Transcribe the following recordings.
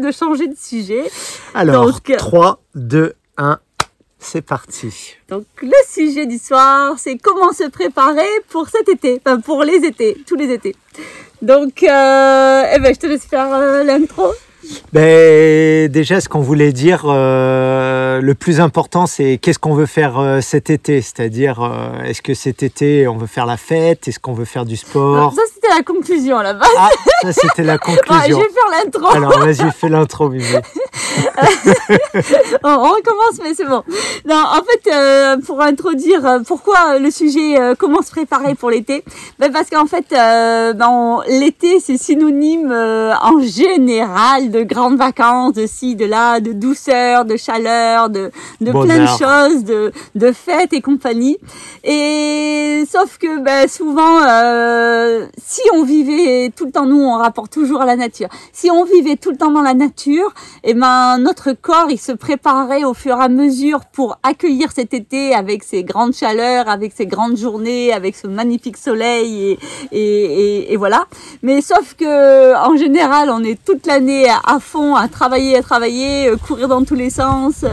de changer de sujet. Alors, Donc, 3, 2, 1, c'est parti. Donc le sujet du soir, c'est comment se préparer pour cet été, enfin pour les étés, tous les étés. Donc, euh, eh ben, je te laisse faire euh, l'intro. Ben, déjà, ce qu'on voulait dire, euh, le plus important, c'est qu'est-ce qu'on veut faire euh, cet été? C'est-à-dire, euh, est-ce que cet été, on veut faire la fête? Est-ce qu'on veut faire du sport? Ça, c'était la conclusion à la base. Ah, ça, c'était la Ouais, je conclusion. vais faire l'intro. Alors, vas-y, fais l'intro, on, on recommence, mais c'est bon. Non, en fait, euh, pour introduire euh, pourquoi le sujet euh, comment se préparer pour l'été, ben parce qu'en fait, ben, l'été c'est synonyme en général de grandes vacances, de ci, de là, de douceur, de chaleur, de, de plein de choses, de, de fêtes et compagnie. Et sauf que ben, souvent, euh, si on vivait tout le temps, nous on rapporte toujours à la nature. Si on vivait tout le temps dans la nature, eh ben notre corps il se préparait au fur et à mesure pour accueillir cet été avec ses grandes chaleurs, avec ses grandes journées, avec ce magnifique soleil et, et, et, et voilà. Mais sauf que en général on est toute l'année à, fond à travailler, à travailler, euh, courir dans tous les sens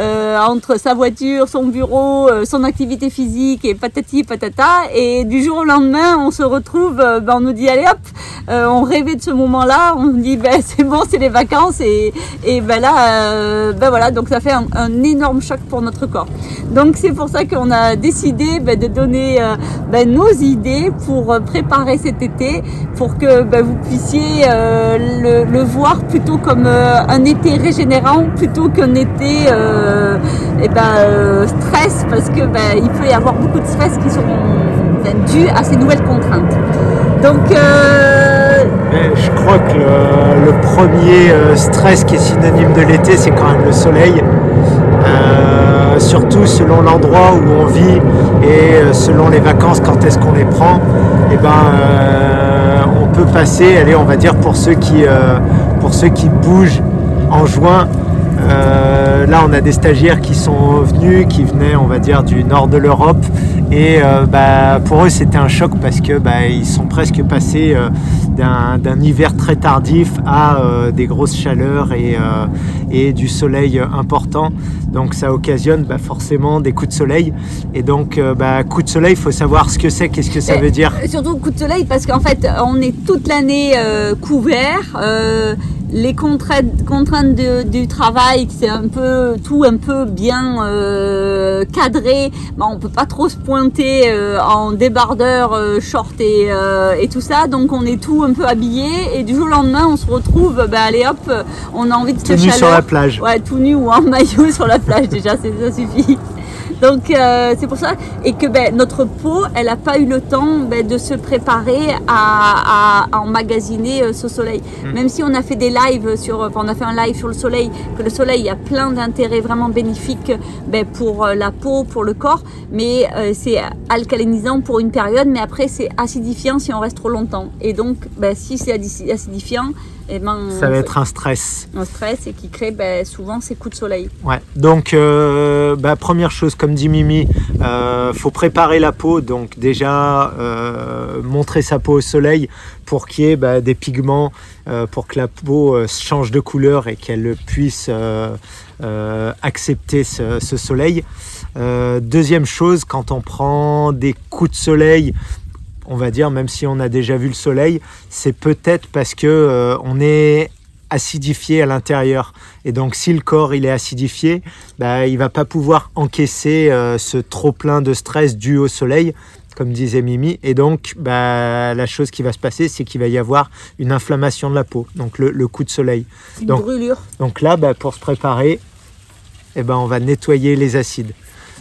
euh, entre sa voiture, son bureau, euh, son activité physique et patati patata. Et du jour au lendemain on se retrouve, ben, on nous dit allez hop, euh, on rêvait de ce moment-là, on dit ben c'est bon, c'est les vacances et, ben là, euh, ben voilà, donc ça fait un, énorme choc pour notre corps. Donc c'est pour ça qu'on a décidé de donner euh, nos idées pour préparer cet été, pour que vous puissiez le, voir plutôt comme un été régénérant plutôt qu'un été eh stress, parce que ben, il peut y avoir beaucoup de stress qui seront dus à ces nouvelles contraintes. Donc euh, je crois que le, le premier euh, stress qui est synonyme de l'été, c'est quand même le soleil. Euh, surtout selon l'endroit où on vit et euh, selon les vacances, quand est-ce qu'on les prend, et ben, euh, on peut passer, allez, on va dire pour ceux qui, euh, pour ceux qui bougent en juin. euh, là, on a des stagiaires qui sont venus, qui venaient, on va dire, du nord de l'Europe, et euh, bah, pour eux, c'était un choc parce que bah, ils sont presque passés euh, d'un hiver très tardif à euh, des grosses chaleurs et, et du soleil important. Donc ça occasionne bah, forcément des coups de soleil. Et donc, coup de soleil, il faut savoir ce que c'est, qu'est-ce que ça veut dire. Surtout coup de soleil parce qu'en fait on est toute l'année couvert. Les contraintes, contraintes de- du travail, c'est un peu tout un peu bien euh, cadré. Ben, on peut pas trop se pointer euh, en débardeur, euh, short et, et tout ça. Donc on est tout un peu habillé et du jour au lendemain on se retrouve. Ben, allez hop, on a envie de Tout cette nu chaleur. sur la plage. Ouais, tout nu ou en maillot sur la plage déjà, c'est- ça suffit. Donc euh, c'est pour ça et que ben, notre peau, elle n'a pas eu le temps ben, de se préparer à, à- à emmagasiner euh, ce soleil. Mm. Même si on a fait des lives sur, enfin, on a fait un live sur le soleil, que le soleil a plein d'intérêts vraiment bénéfiques ben, pour euh, la peau, pour le corps, mais euh, c'est alcalinisant pour une période, mais après c'est acidifiant si on reste trop longtemps. Et donc si c'est acidifiant, et ben Ça va être un stress. un stress et qui crée ben, souvent ces coups de soleil. Ouais. Donc, euh, bah, première chose, comme dit Mimi, euh, faut préparer la peau. Donc déjà, euh, montrer sa peau au soleil pour qu'il y ait bah, des pigments, euh, pour que la peau change de couleur et qu'elle puisse accepter ce, ce soleil. Deuxième chose, quand on prend des coups de soleil, on va dire, même si on a déjà vu le soleil, c'est peut-être parce que euh, on est acidifié à l'intérieur. Et donc, si le corps il est acidifié, bah, il va pas pouvoir encaisser euh, ce trop plein de stress dû au soleil, comme disait Mimi. Et donc, bah, la chose qui va se passer, c'est qu'il va y avoir une inflammation de la peau, donc le, le coup de soleil. Une Donc- brûlure. Donc là, bah, pour se préparer, eh ben, on va nettoyer les acides.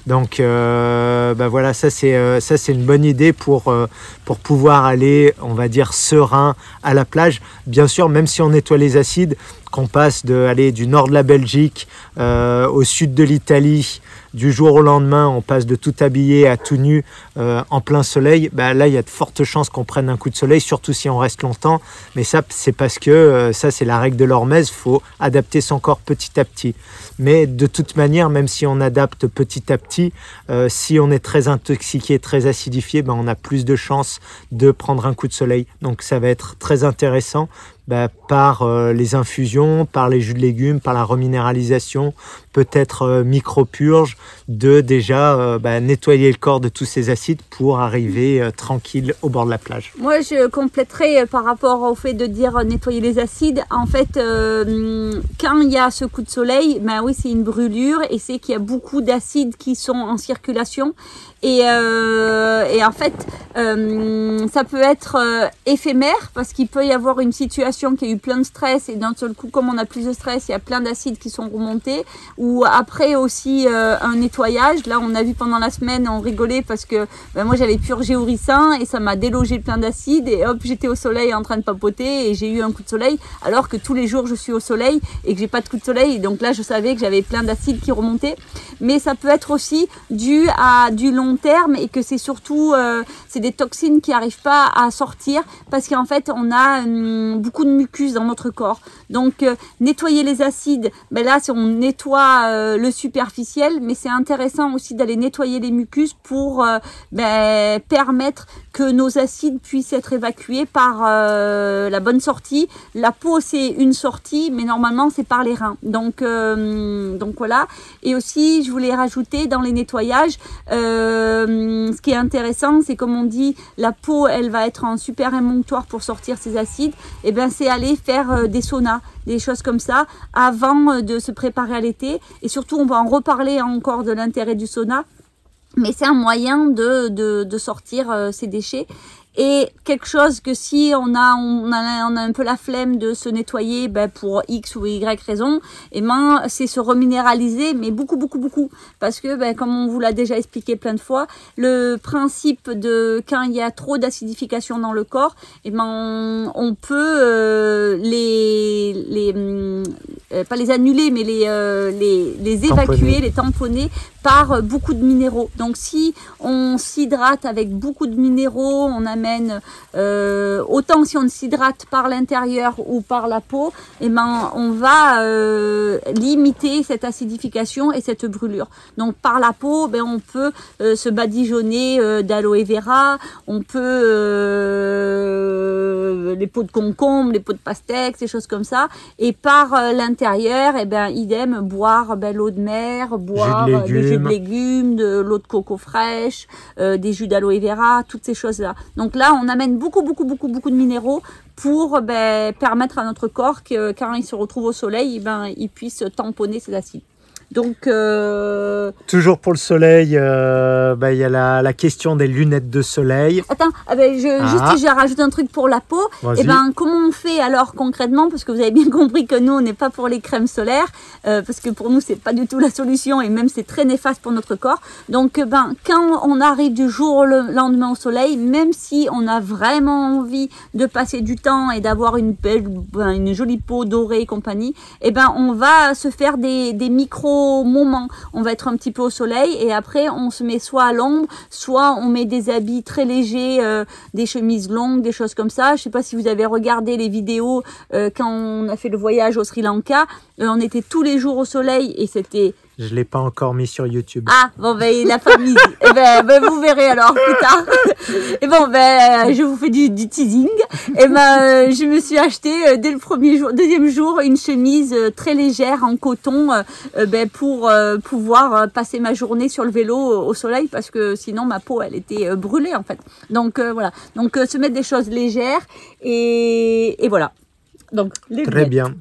Donc euh, bah voilà, ça c'est euh, ça c'est une bonne idée pour euh, pour pouvoir aller, on va dire serein à la plage. Bien sûr, même si on nettoie les acides, qu'on passe de aller du nord de la Belgique euh, au sud de l'Italie, du jour au lendemain, on passe de tout habillé à tout nu euh, en plein soleil. Bah là, il y a de fortes chances qu'on prenne un coup de soleil, surtout si on reste longtemps. Mais ça, c'est parce que euh, ça, c'est la règle de l'hormèse. faut adapter son corps petit à petit. Mais de toute manière, même si on adapte petit à petit, euh, si on est très intoxiqué, très acidifié, ben on a plus de chances de prendre un coup de soleil. Donc ça va être très intéressant bah, par euh, les infusions, par les jus de légumes, par la reminéralisation, peut-être euh, micro-purge, de déjà euh, bah, nettoyer le corps de tous ces acides pour arriver tranquille au bord de la plage. Moi, je compléterai par rapport au fait de dire nettoyer les acides. En fait, quand il y a ce coup de soleil, ben oui, c'est une brûlure et c'est qu'il y a beaucoup d'acides qui sont en circulation. Et, et en fait, ça peut être éphémère parce qu'il peut y avoir une situation qui a eu plein de stress et d'un seul coup, comme on a plus de stress, il y a plein d'acides qui sont remontés. Ou après aussi euh, un nettoyage. Là, on a vu pendant la semaine, on rigolait parce que ben, moi j'avais purgé au ricin et ça m'a délogé plein d'acides. Et hop, j'étais au soleil en train de papoter et j'ai eu un coup de soleil. Alors que tous les jours je suis au soleil et que j'ai pas de coup de soleil. donc là, je savais que j'avais plein d'acides qui remontaient. Mais ça peut être aussi dû à du long terme et que c'est surtout euh, c'est des toxines qui arrivent pas à sortir parce qu'en fait on a hum, beaucoup de mucus dans notre corps. Donc euh, nettoyer les acides, ben là on nettoie euh, le superficiel, mais c'est intéressant aussi d'aller nettoyer les mucus pour euh, ben, permettre que nos acides puissent être évacués par la bonne sortie. La peau c'est une sortie, mais normalement c'est par les reins. Donc donc voilà. Et aussi je voulais rajouter dans les nettoyages, ce qui est intéressant, c'est comme on dit, la peau elle va être un super émonctoire pour sortir ses acides. Et ben c'est aller faire euh, des saunas, des choses comme ça, avant euh, de se préparer à l'été. Et surtout, on va en reparler encore de l'intérêt du sauna. Mais c'est un moyen de, de, sortir euh, ces déchets et quelque chose que si on a, on a, on a un peu la flemme de se nettoyer ben pour X ou Y raison, et eh ben c'est se reminéraliser, mais beaucoup, beaucoup, beaucoup. Parce que, ben, comme on vous l'a déjà expliqué plein de fois, le principe de quand il y a trop d'acidification dans le corps, et eh ben on, peut euh, les, les euh, pas les annuler, mais les, euh, les, les évacuer, les tamponner par beaucoup de minéraux. Donc si on s'hydrate avec beaucoup de minéraux, on a euh, autant si on s'hydrate par l'intérieur ou par la peau, et eh ben, on va euh, limiter cette acidification et cette brûlure. Donc par la peau, ben, on peut euh, se badigeonner d'aloe vera, on peut les peaux de concombre, les peaux de pastèque, ces choses comme ça. Et par l'intérieur, et eh ben, idem, boire ben, l'eau de mer, boire des jus de légumes, de l'eau de coco fraîche, des jus d'aloe vera, toutes ces choses-là. Donc donc là, on amène beaucoup, beaucoup, beaucoup, beaucoup de minéraux pour ben, permettre à notre corps que quand il se retrouve au soleil, ben, il puisse tamponner ses acides. Donc, euh, Toujours pour le soleil, euh, bah, il y a la, question des lunettes de soleil. Attends, ah ben, je, ah. juste j'ai rajouté un truc pour la peau. Et eh ben, comment on fait alors concrètement? Parce que vous avez bien compris que nous, on n'est pas pour les crèmes solaires, euh, parce que pour nous, c'est pas du tout la solution et même c'est très néfaste pour notre corps. Donc, ben, quand on arrive du jour au lendemain au soleil, même si on a vraiment envie de passer du temps et d'avoir une belle, ben, une jolie peau dorée et compagnie, et eh ben, on va se faire des, des micros moment. On va être un petit peu au soleil et après on se met soit à l'ombre, soit on met des habits très légers, euh, des chemises longues, des choses comme ça. Je sais pas si vous avez regardé les vidéos euh, quand on a fait le voyage au Sri Lanka. Euh, on était tous les jours au soleil et c'était je ne l'ai pas encore mis sur YouTube. Ah, bon, ben, il n'a pas mis. eh ben, ben, vous verrez alors plus tard. et bon, ben, je vous fais du, du teasing. Et ben, je me suis acheté euh, dès le premier jour, deuxième jour, une chemise euh, très légère en coton, euh, ben, pour pouvoir passer ma journée sur le vélo au soleil parce que sinon ma peau, elle était brûlée en fait. Donc, voilà. Donc, se mettre des choses légères et, et voilà. Donc, Très bien.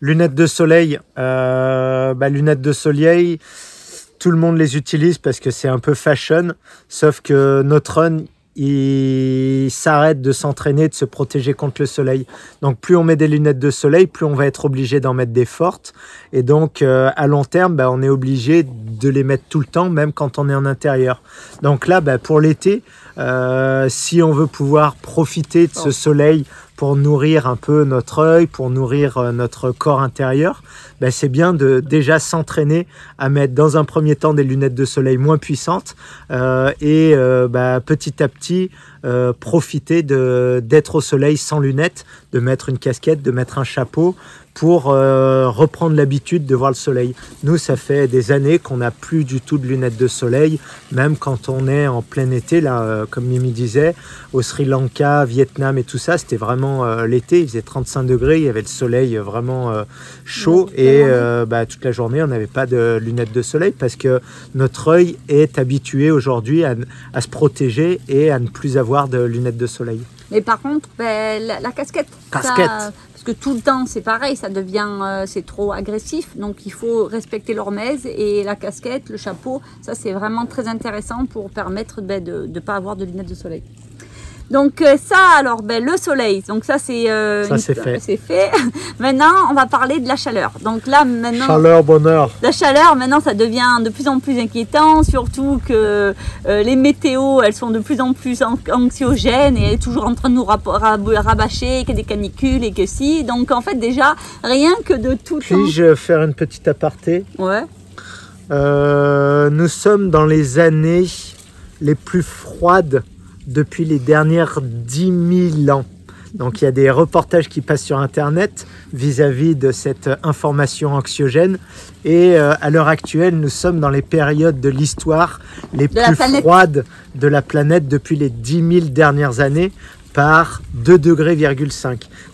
Lunettes de soleil. Euh, bah, lunettes de soleil, tout le monde les utilise parce que c'est un peu fashion. Sauf que notre run, il s'arrête de s'entraîner, de se protéger contre le soleil. Donc plus on met des lunettes de soleil, plus on va être obligé d'en mettre des fortes. Et donc euh, à long terme, bah, on est obligé de les mettre tout le temps, même quand on est en intérieur. Donc là, bah, pour l'été, euh, si on veut pouvoir profiter de ce oh. soleil pour nourrir un peu notre œil, pour nourrir euh, notre corps intérieur, ben c'est bien de déjà s'entraîner à mettre dans un premier temps des lunettes de soleil moins puissantes euh, et euh, ben, petit à petit profiter d'être au soleil sans lunettes, de mettre une casquette, de mettre un chapeau pour reprendre l'habitude de voir le soleil. Nous, ça fait des années qu'on n'a plus du tout de lunettes de soleil, même quand on est en plein été, comme Mimi disait, au Sri Lanka, Vietnam et tout ça, c'était vraiment euh, l'été, il faisait 35 degrés, il y avait le soleil vraiment euh, chaud et euh, bah, toute la journée on n'avait pas de lunettes de soleil parce que notre œil est habitué aujourd'hui à, à se protéger et à ne plus avoir de lunettes de soleil. Mais par contre, ben, la, la casquette, ça- Casquette. parce que tout le temps c'est pareil, ça devient, euh, c'est trop agressif, donc il faut respecter l'hormèse et la casquette, le chapeau, ça c'est vraiment très intéressant pour permettre ben, de ne pas avoir de lunettes de soleil. Donc euh, ça alors, ben, le soleil, donc ça c'est euh, Ça, une- c'est fait. fait. maintenant on va parler de la chaleur. Donc là maintenant. Chaleur, bonheur. La chaleur, maintenant, ça devient de plus en plus inquiétant, surtout que euh, les météos, elles sont de plus en plus an- anxiogènes et elles sont toujours en train de nous rab- rabâcher qu'il y a des canicules et que si. Donc, en fait, déjà, rien que de tout. Puis-je faire une petite aparté Ouais. Euh, Nous sommes dans les années les plus froides depuis les dernières 10 000 ans. Donc il y a des reportages qui passent sur Internet vis-à-vis de cette information anxiogène. Et euh, à l'heure actuelle, nous sommes dans les périodes de l'histoire les plus froides de la planète depuis les 10 000 dernières années par 2 degrés.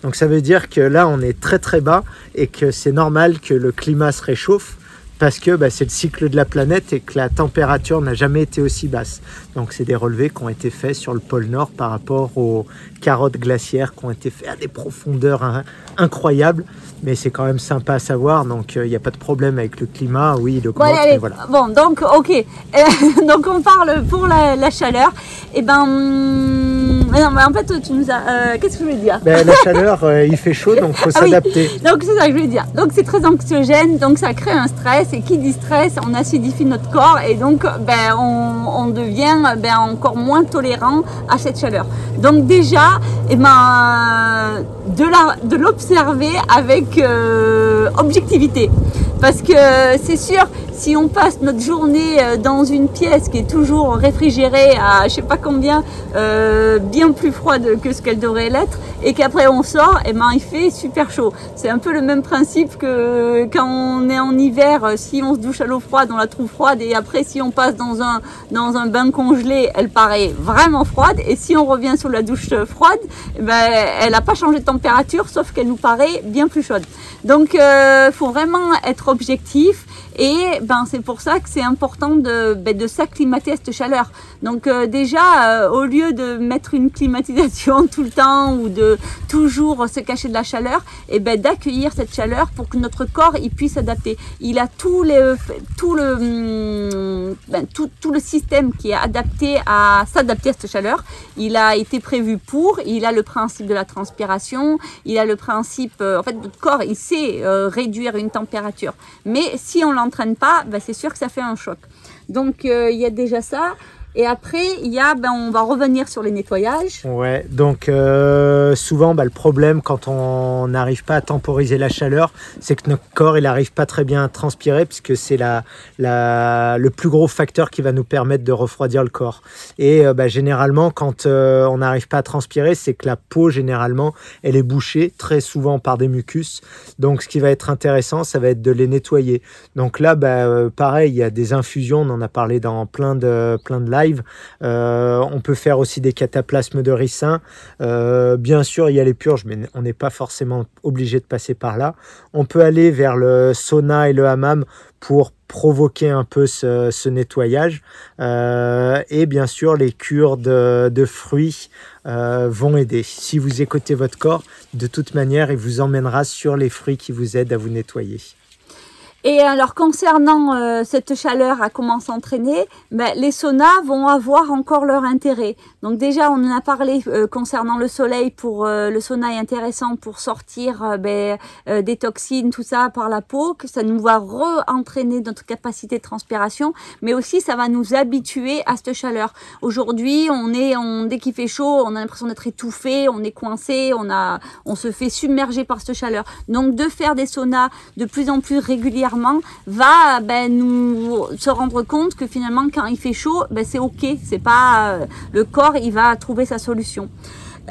Donc ça veut dire que là, on est très très bas et que c'est normal que le climat se réchauffe parce que bah, c'est le cycle de la planète et que la température n'a jamais été aussi basse. Donc c'est des relevés qui ont été faits sur le pôle Nord par rapport aux carottes glaciaires qui ont été faits à des profondeurs hein, incroyables. Mais c'est quand même sympa à savoir, donc il n'y a pas de problème avec le climat. Oui, il Bon, allez, mais voilà. Bon, donc, ok. Euh, donc, on parle pour la, la chaleur. Et ben, hum, mais non, mais en fait, tu nous as. euh, Qu'est-ce que je voulais dire Ben, la chaleur, euh, il fait chaud, donc faut Ah oui. s'adapter. Donc c'est ça que je voulais dire. Donc c'est très anxiogène, donc ça crée un stress et qui dit stress, on acidifie notre corps et donc ben, on, on devient ben, encore moins tolérant à cette chaleur. Donc déjà, eh ben, de la- de l'observer avec euh, objectivité. Parce que c'est sûr, si on passe notre journée euh, dans une pièce qui est toujours réfrigérée à je sais pas combien, euh, bien plus froide que ce qu'elle devrait l'être, et qu'après on sort, et ben il fait super chaud. C'est un peu le même principe que quand on est en hiver, euh, si on se douche à l'eau froide, on la trouve froide, et après si on passe dans un dans un bain congelé, elle paraît vraiment froide, et si on revient sur la douche froide, eh ben elle n'a pas changé de température, sauf qu'elle nous paraît bien plus chaude. Donc euh, faut vraiment être objectif et ben c'est pour ça que c'est important de, ben, s'acclimater à cette chaleur. Donc euh, déjà euh, au lieu de mettre une climatisation tout le temps ou de toujours se cacher de la chaleur, et ben d'accueillir cette chaleur pour que notre corps il puisse s'adapter. Il a tout les tout le hum, ben, tout, tout le système qui est adapté à s'adapter à cette chaleur. Il a été prévu pour. Il a le principe de la transpiration. Il a le principe euh, en fait notre corps il sait réduire une température. Mais si on l'entraîne pas, ben, c'est sûr que ça fait un choc. Donc euh, il y a déjà ça. Et après, il y a, ben, on va revenir sur les nettoyages. Ouais, donc euh, souvent bah, le problème quand on n'arrive pas à temporiser la chaleur, c'est que notre corps il n'arrive pas très bien à transpirer puisque c'est la, la, le plus gros facteur qui va nous permettre de refroidir le corps. Et euh, bah, généralement quand euh, on n'arrive pas à transpirer, c'est que la peau généralement elle est bouchée très souvent par des mucus. Donc ce qui va être intéressant, ça va être de les nettoyer. Donc là, bah, euh, pareil, il y a des infusions, on en a parlé dans plein de, plein de lives. Euh, on peut faire aussi des cataplasmes de ricin. Euh, bien sûr, il y a les purges, mais on n'est pas forcément obligé de passer par là. On peut aller vers le sauna et le hammam pour provoquer un peu ce, nettoyage. Euh, et bien sûr, les cures de, fruits vont aider. Si vous écoutez votre corps, de toute manière, il vous emmènera sur les fruits qui vous aident à vous nettoyer. Et alors concernant euh, cette chaleur à comment s'entraîner, ben, les saunas vont avoir encore leur intérêt. Donc déjà on en a parlé euh, concernant le soleil pour euh, le sauna est intéressant pour sortir ben, des toxines tout ça par la peau, que ça nous va re-entraîner notre capacité de transpiration, mais aussi ça va nous habituer à cette chaleur. Aujourd'hui on est on, dès qu'il fait chaud on a l'impression d'être étouffé, on est coincé, on a on se fait submerger par cette chaleur. Donc de faire des saunas de plus en plus régulièrement va ben, nous se rendre compte que finalement quand il fait chaud, ben, c'est ok, c'est pas euh, le corps, il va trouver sa solution.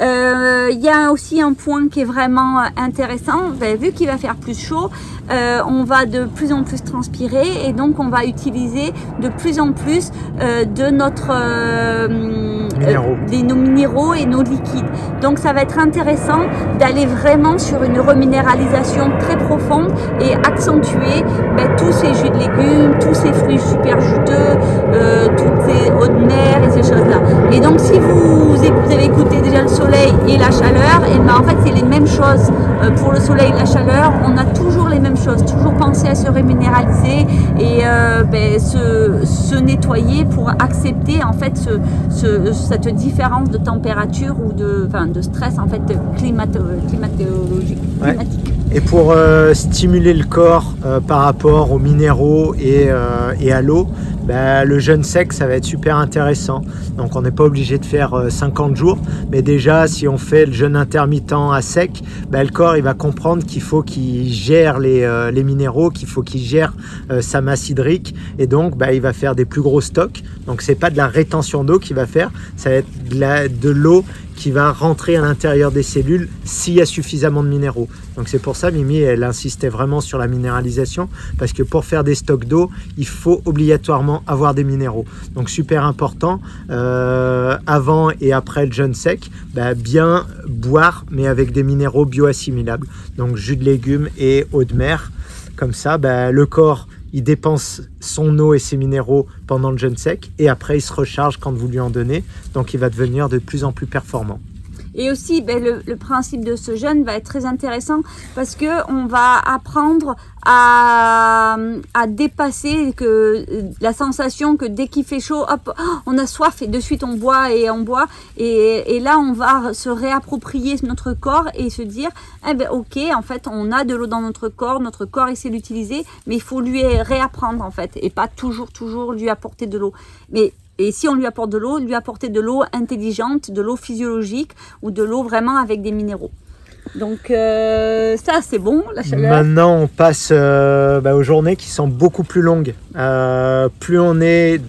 Euh, Il y a aussi un point qui est vraiment euh, intéressant. Ben, vu qu'il va faire plus chaud, euh, on va de plus en plus transpirer et donc on va utiliser de plus en plus euh, de notre euh, minéraux. les, nos minéraux et nos liquides. Donc ça va être intéressant d'aller vraiment sur une reminéralisation très profonde et accentuer ben, tous ces jus de légumes, tous ces fruits super juteux, euh, toutes ces eaux de mer et ces choses-là. Et donc si vous, vous avez écouté déjà le soleil et la chaleur, et ben en fait c'est les mêmes choses euh, pour le soleil et la chaleur. On a toujours les mêmes choses, toujours penser à se reminéraliser et euh, ben, se, se, nettoyer pour accepter en fait ce, ce, cette différence de température ou de, enfin, de stress en fait climato climatologique. Ouais. Et pour euh, stimuler le corps euh, par rapport aux minéraux et, euh, et à l'eau, bah, le jeûne sec, ça va être super intéressant. Donc on n'est pas obligé de faire 50 jours, mais déjà si on fait le jeûne intermittent à sec, bah, le corps il va comprendre qu'il faut qu'il gère les, les minéraux, qu'il faut qu'il gère sa masse hydrique, et donc bah, il va faire des plus gros stocks. Donc c'est pas de la rétention d'eau qu'il va faire, ça va être de l'eau qui va rentrer à l'intérieur des cellules s'il y a suffisamment de minéraux. Donc c'est pour ça, Mimi, elle insistait vraiment sur la minéralisation, parce que pour faire des stocks d'eau, il faut obligatoirement avoir des minéraux. Donc super important, euh, avant et après le jeûne sec, bah, bien boire, mais avec des minéraux bioassimilables. Donc jus de légumes et eau de mer. Comme ça, bah, le corps il dépense son eau et ses minéraux pendant le jeûne sec et après il se recharge quand vous lui en donnez. Donc il va devenir de plus en plus performant. Et aussi, ben, le, le, principe de ce jeûne va être très intéressant parce que on va apprendre à, à dépasser que la sensation que dès qu'il fait chaud, hop, on a soif et de suite on boit et on boit. Et, et là, on va se réapproprier notre corps et se dire, eh ben, ok, en fait, on a de l'eau dans notre corps, notre corps essaie d'utiliser, mais il faut lui réapprendre en fait et pas toujours, toujours lui apporter de l'eau. Mais et si on lui apporte de l'eau, lui apporter de l'eau intelligente, de l'eau physiologique ou de l'eau vraiment avec des minéraux. Donc euh, ça c'est bon, la chaleur. Maintenant on passe euh, bah, aux journées qui sont beaucoup plus longues. Euh, plus on est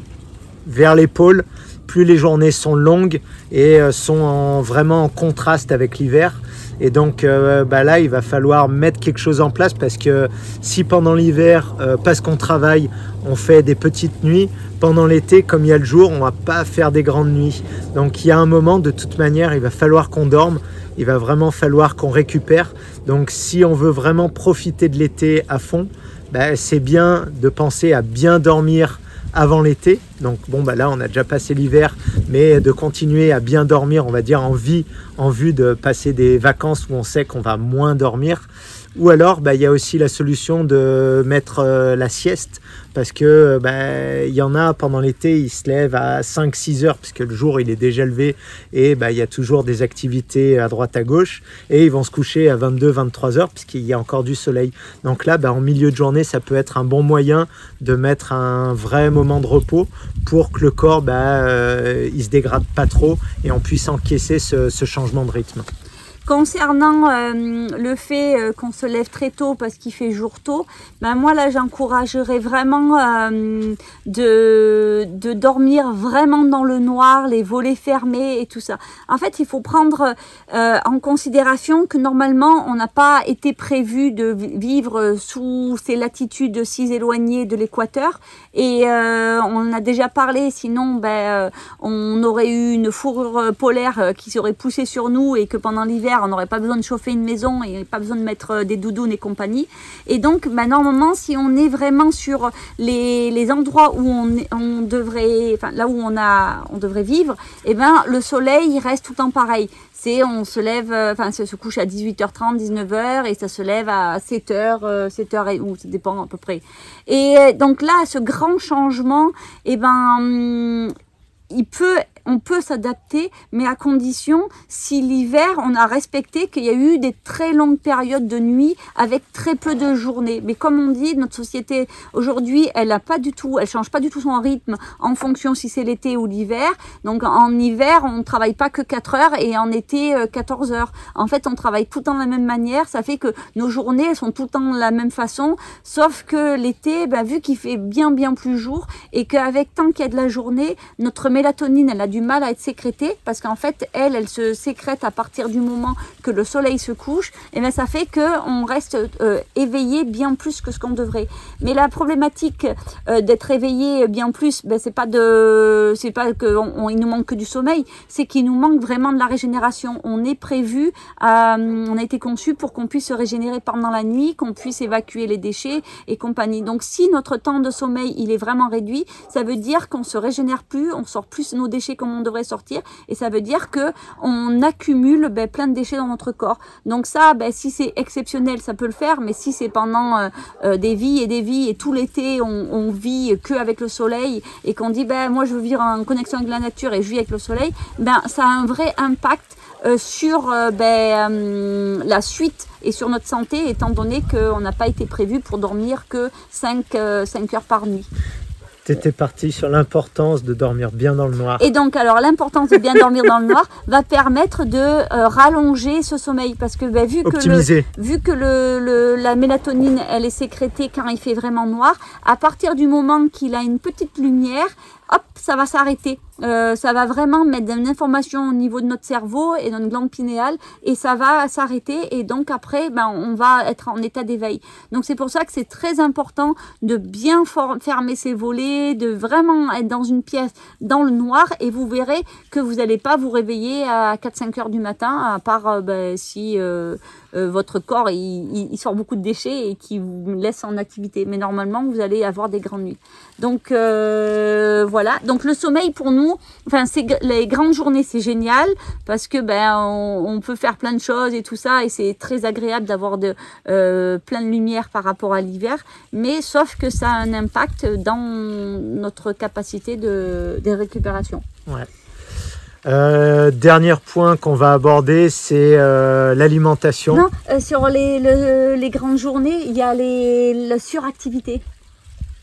vers les pôles, plus les journées sont longues et sont en, vraiment en contraste avec l'hiver. Et donc bah là, il va falloir mettre quelque chose en place parce que si pendant l'hiver, parce qu'on travaille, on fait des petites nuits, pendant l'été, comme il y a le jour, on va pas faire des grandes nuits. Donc il y a un moment, de toute manière, il va falloir qu'on dorme. Il va vraiment falloir qu'on récupère. Donc si on veut vraiment profiter de l'été à fond, bah, c'est bien de penser à bien dormir avant l'été. Donc bon bah là on a déjà passé l'hiver, mais de continuer à bien dormir, on va dire en vie, en vue de passer des vacances où on sait qu'on va moins dormir. Ou alors, bah, il y a aussi la solution de mettre euh, la sieste, parce que bah, il y en a pendant l'été, ils se lèvent à 5-6 heures, puisque le jour il est déjà levé, et bah, il y a toujours des activités à droite à gauche, et ils vont se coucher à 22-23 heures, puisqu'il y a encore du soleil. Donc là, en milieu de journée, ça peut être un bon moyen de mettre un vrai moment de repos pour que le corps, euh, il se dégrade pas trop, et on puisse encaisser ce, ce changement de rythme. Concernant euh, le fait euh, qu'on se lève très tôt parce qu'il fait jour tôt, ben moi là j'encouragerais vraiment euh, de, de dormir vraiment dans le noir, les volets fermés et tout ça. En fait, il faut prendre en considération que normalement on n'a pas été prévu de vivre sous ces latitudes si éloignées de l'équateur et on a déjà parlé. Sinon, ben on aurait eu une fourrure polaire qui serait poussée sur nous et que pendant l'hiver on n'aurait pas besoin de chauffer une maison et pas besoin de mettre euh, des doudounes et compagnie. Et donc, bah, normalement, si on est vraiment sur les, les endroits où on, on devrait, là où on a, on devrait vivre, et eh ben le soleil il reste tout le temps pareil. C'est on se lève, euh, enfin ça se couche à 18h30, 19h et ça se lève à 7h, 7h et ou ça dépend à peu près. Et donc là, ce grand changement, et eh ben il peut on peut s'adapter, mais à condition, si l'hiver, on a respecté qu'il y a eu des très longues périodes de nuit avec très peu de journées. Mais comme on dit, notre société aujourd'hui, elle a pas du tout, elle change pas du tout son rythme en fonction si c'est l'été ou l'hiver. Donc en hiver, on travaille pas que 4 heures et en été 14 euh, heures. En fait, on travaille tout le temps de la même manière. Ça fait que nos journées sont tout le temps de la même façon, sauf que l'été, ben, vu qu'il fait bien bien plus jour et qu'avec tant qu'il y a de la journée, notre mélatonine, elle a du mal à être sécrétée parce qu'en fait, elle, elle se sécrète à partir du moment que le soleil se couche. Et bien, ça fait que on reste euh, éveillé bien plus que ce qu'on devrait. Mais la problématique euh, d'être éveillé bien plus, ben, c'est pas de, c'est pas que on, il nous manque que du sommeil, c'est qu'il nous manque vraiment de la régénération. On est prévu, on a été conçu pour qu'on puisse se régénérer pendant la nuit, qu'on puisse évacuer les déchets et compagnie. Donc, si notre temps de sommeil il est vraiment réduit, ça veut dire qu'on se régénère plus, on sort plus nos déchets on devrait sortir, et ça veut dire que on accumule ben, plein de déchets dans notre corps. Donc ça, ben, si c'est exceptionnel, ça peut le faire, mais si c'est pendant euh, euh, des vies et des vies et tout l'été on, vit que avec le soleil et qu'on dit ben moi je veux vivre en connexion avec la nature et je vis avec le soleil, ben ça a un vrai impact euh, sur ben, la suite et sur notre santé, étant donné qu'on n'a pas été prévu pour dormir que 5, 5 heures par nuit. Tu étais parti sur l'importance de dormir bien dans le noir. Et donc, alors, l'importance de bien dormir dans le noir va permettre de euh, rallonger ce sommeil. Parce que, bah, vu, que le, vu que le, la mélatonine, elle est sécrétée quand il fait vraiment noir, à partir du moment qu'il a une petite lumière, hop, ça va s'arrêter. Euh, ça va vraiment mettre une information au niveau de notre cerveau et de notre glande pinéale et ça va s'arrêter et donc après ben, on va être en état d'éveil. Donc c'est pour ça que c'est très important de bien fermer ses volets, de vraiment être dans une pièce dans le noir et vous verrez que vous n'allez pas vous réveiller à 4-5 heures du matin à part euh, ben, si euh, euh, votre corps il, sort beaucoup de déchets et qui vous laisse en activité. Mais normalement, vous allez avoir des grandes nuits. Donc euh, voilà. Donc le sommeil pour nous, enfin c'est les grandes journées, c'est génial parce que ben on, on, peut faire plein de choses et tout ça et c'est très agréable d'avoir de euh, plein de lumière par rapport à l'hiver. Mais sauf que ça a un impact dans notre capacité de, de récupération. Ouais. Euh, dernier point qu'on va aborder, c'est euh, l'alimentation. Euh, sur les, les, grandes journées, il y a les, la suractivité.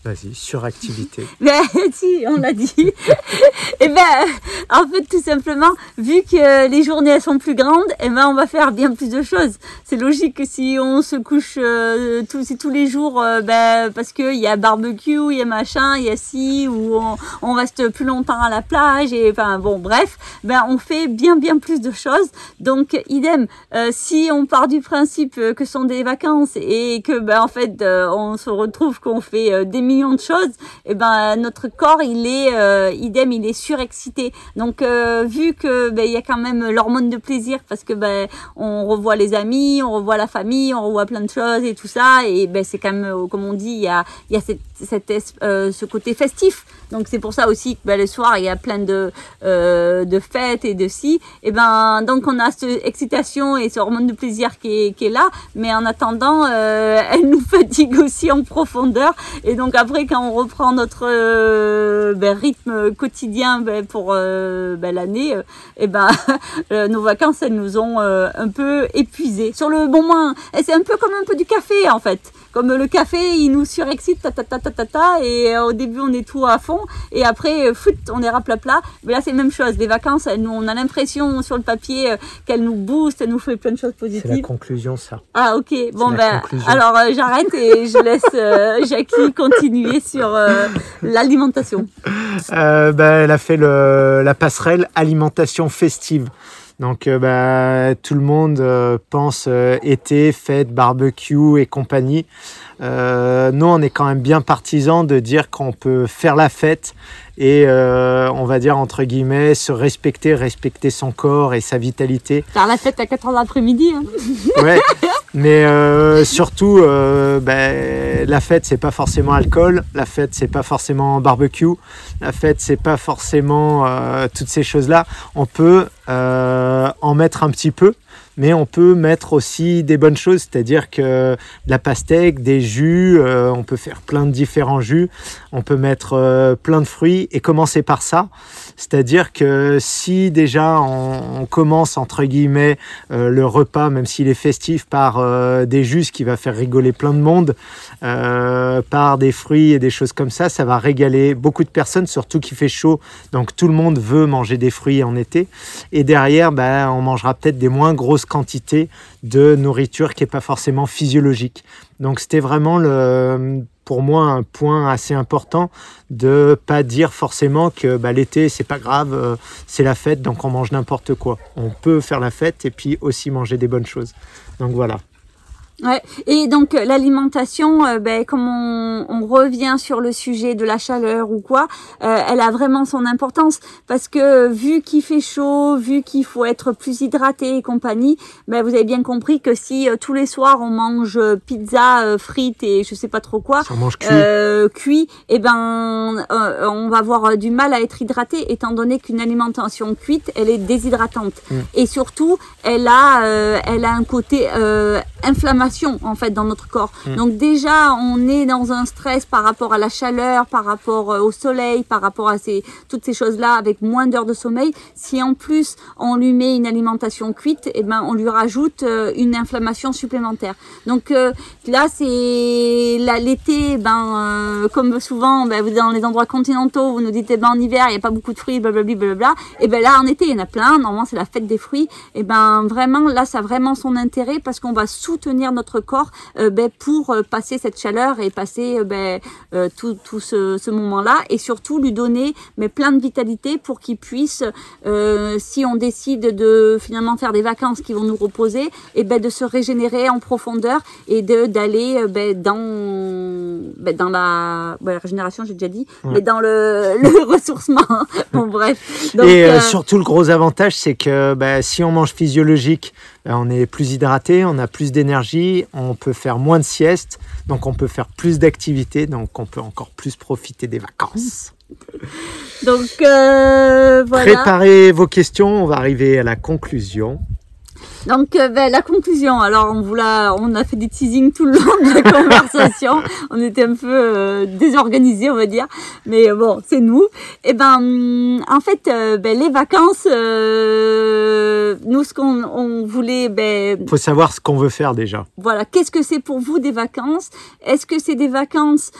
Vas-y, suractivité. Ben si, on l'a dit. et eh ben, en fait, tout simplement, vu que les journées elles sont plus grandes, et eh ben on va faire bien plus de choses. C'est logique que si on se couche euh, tous, tous les jours, euh, ben parce qu'il y a barbecue, il y a machin, il y a si, ou on, reste plus longtemps à la plage, et enfin bon, bref, ben on fait bien bien plus de choses. Donc idem, euh, si on part du principe que ce sont des vacances et que ben en fait on se retrouve qu'on fait des millions de choses, et eh ben notre corps il est euh, idem, il est surexcité. Donc euh, vu que ben, y a quand même l'hormone de plaisir parce que ben on revoit les amis, on revoit la famille, on revoit plein de choses et tout ça et ben c'est quand même euh, comme on dit il y a il y a cette ce côté festif. Donc c'est pour ça aussi que ben, le soir il y a plein de de fêtes et de si. Et ben donc on a cette excitation et ce hormone de plaisir qui est, qui est là, mais en attendant elle nous fatigue aussi en profondeur et donc après, quand on reprend notre euh, ben, rythme quotidien ben, pour euh, ben, l'année, et eh ben nos vacances, elles nous ont euh, un peu épuisés. Sur le bon moins, c'est un peu comme un peu du café en fait comme le café, il nous surexcite, ta ta ta ta ta, ta et au début on est tout à fond, et après, foot, on est rapla Mais là c'est la même chose. Les vacances, nous, on a l'impression sur le papier qu'elles nous boostent, elles nous font plein de choses positives. C'est la conclusion, ça. Ah ok. Bon ben, alors j'arrête et je laisse Jackie continuer sur euh, l'alimentation euh, bah, Elle a fait le, la passerelle alimentation festive. Donc euh, bah, tout le monde pense été, fête, barbecue et compagnie. nous, on est quand même bien partisans de dire qu'on peut faire la fête et on va dire entre guillemets se respecter, respecter son corps et sa vitalité. Faire la fête à 4 h l'après-midi. Hein. Ouais, mais euh, surtout, euh, ben, la fête, c'est pas forcément alcool. La fête, c'est pas forcément barbecue. La fête, c'est pas forcément euh, toutes ces choses-là. On peut en mettre un petit peu, mais on peut mettre aussi des bonnes choses, c'est-à-dire que de la pastèque, des jus, on peut faire plein de différents jus, on peut mettre plein de fruits et commencer par ça. C'est-à-dire que si déjà on, commence entre guillemets le repas, même s'il est festif, par euh, des jus qui va faire rigoler plein de monde, euh, par des fruits et des choses comme ça, ça va régaler beaucoup de personnes, surtout qu'il fait chaud, donc tout le monde veut manger des fruits en été. Et derrière, ben, on mangera peut-être des moins grosses quantités de nourriture qui n'est pas forcément physiologique. Donc c'était vraiment pour moi un point assez important de pas dire forcément que bah, l'été c'est pas grave, euh, c'est la fête donc on mange n'importe quoi. On peut faire la fête et puis aussi manger des bonnes choses. Donc voilà. Ouais. Et donc euh, l'alimentation, euh, ben, comme on, on, revient sur le sujet de la chaleur ou quoi, euh, elle a vraiment son importance parce que vu qu'il fait chaud, vu qu'il faut être plus hydraté et compagnie, ben, vous avez bien compris que si tous les soirs on mange pizza, frites et je sais pas trop quoi, cuit, et eh ben on va avoir du mal à être hydraté étant donné qu'une alimentation cuite, elle est déshydratante mm. et surtout elle a elle a un côté en fait dans notre corps. Mm. Donc déjà on est dans un stress par rapport à la chaleur, par rapport euh, au soleil, par rapport à ces toutes ces choses-là avec moins d'heures de sommeil. Si en plus on lui met une alimentation cuite, et eh ben on lui rajoute euh, une inflammation supplémentaire. Donc euh, là c'est l'été, ben comme souvent ben, vous êtes dans les endroits continentaux, vous nous dites eh ben en hiver il n'y a pas beaucoup de fruits, blablabla, blablabla. Et ben là en été il y en a plein. Normalement c'est la fête des fruits. Et ben vraiment là ça a vraiment son intérêt parce qu'on va soutenir notre notre corps euh, ben, pour euh, passer cette chaleur et passer euh, ben, tout, tout ce, ce moment-là et surtout lui donner mais plein de vitalité pour qu'il puisse, si on décide de finalement faire des vacances qui vont nous reposer, et eh ben, de se régénérer en profondeur et de d'aller ben, dans ben, dans la, la régénération, j'ai déjà dit, mais dans le, le ressourcement. bon bref. Donc, et surtout le gros avantage, c'est que ben, si on mange physiologique, ben, on est plus hydraté, on a plus d'énergie, on peut faire moins de siestes, donc on peut faire plus d'activités, donc on peut encore plus profiter des vacances. Donc euh, voilà. Préparez vos questions, on va arriver à la conclusion. Donc euh, ben, la conclusion, alors on vous l'a, on a fait des teasings tout le long de la conversation. on était un peu euh, désorganisés, on va dire, mais bon, c'est nous. Et eh ben, hum, en fait, euh, ben, les vacances, nous ce qu'on on voulait, ben, faut savoir ce qu'on veut faire déjà. Voilà, qu'est-ce que c'est pour vous des vacances? Est-ce que c'est des vacances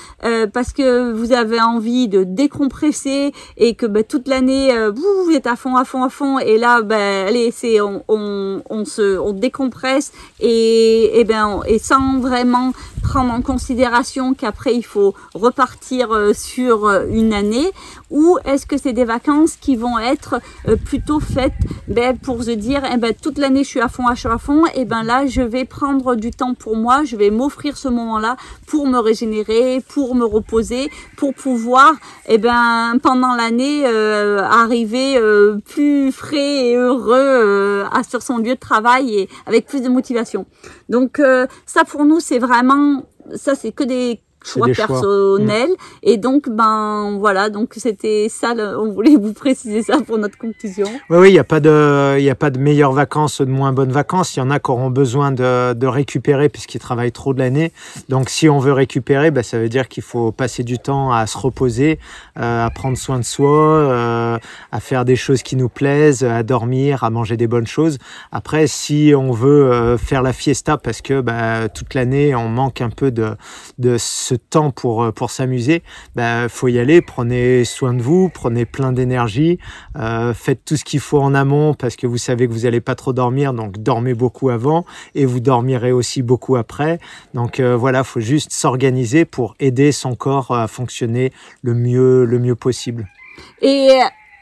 parce que vous avez envie de décompresser et que ben, toute l'année vous, vous êtes à fond, à fond, à fond, et là, ben, allez, c'est on, on, on on décompresse et, et, ben, et sans vraiment prendre en considération qu'après il faut repartir euh, sur euh, une année ou est-ce que c'est des vacances qui vont être euh, plutôt faites ben, pour se dire eh ben, toute l'année je suis à fond, à à fond et ben là je vais prendre du temps pour moi, je vais m'offrir ce moment-là pour me régénérer, pour me reposer, pour pouvoir eh ben, pendant l'année arriver plus frais et heureux à, sur son lieu de travail et avec plus de motivation. Donc ça pour nous c'est vraiment ça c'est que des choix personnels. Et donc, ben voilà, donc c'était ça, on voulait vous préciser ça pour notre conclusion. Oui, oui, il n'y a pas de, il a pas de meilleures vacances, de moins bonnes vacances. Il y en a qui auront besoin de, de récupérer puisqu'ils travaillent trop de l'année. Donc, si on veut récupérer, ben, ça veut dire qu'il faut passer du temps à se reposer, euh, à prendre soin de soi, euh, à faire des choses qui nous plaisent, à dormir, à manger des bonnes choses. Après, si on veut euh, faire la fiesta parce que ben, toute l'année on manque un peu de, de temps pour, euh, pour s'amuser, bah, faut y aller. Prenez soin de vous, prenez plein d'énergie, euh, faites tout ce qu'il faut en amont parce que vous savez que vous n'allez pas trop dormir, donc dormez beaucoup avant et vous dormirez aussi beaucoup après. Donc euh, voilà, faut juste s'organiser pour aider son corps à fonctionner le mieux, le mieux possible. Et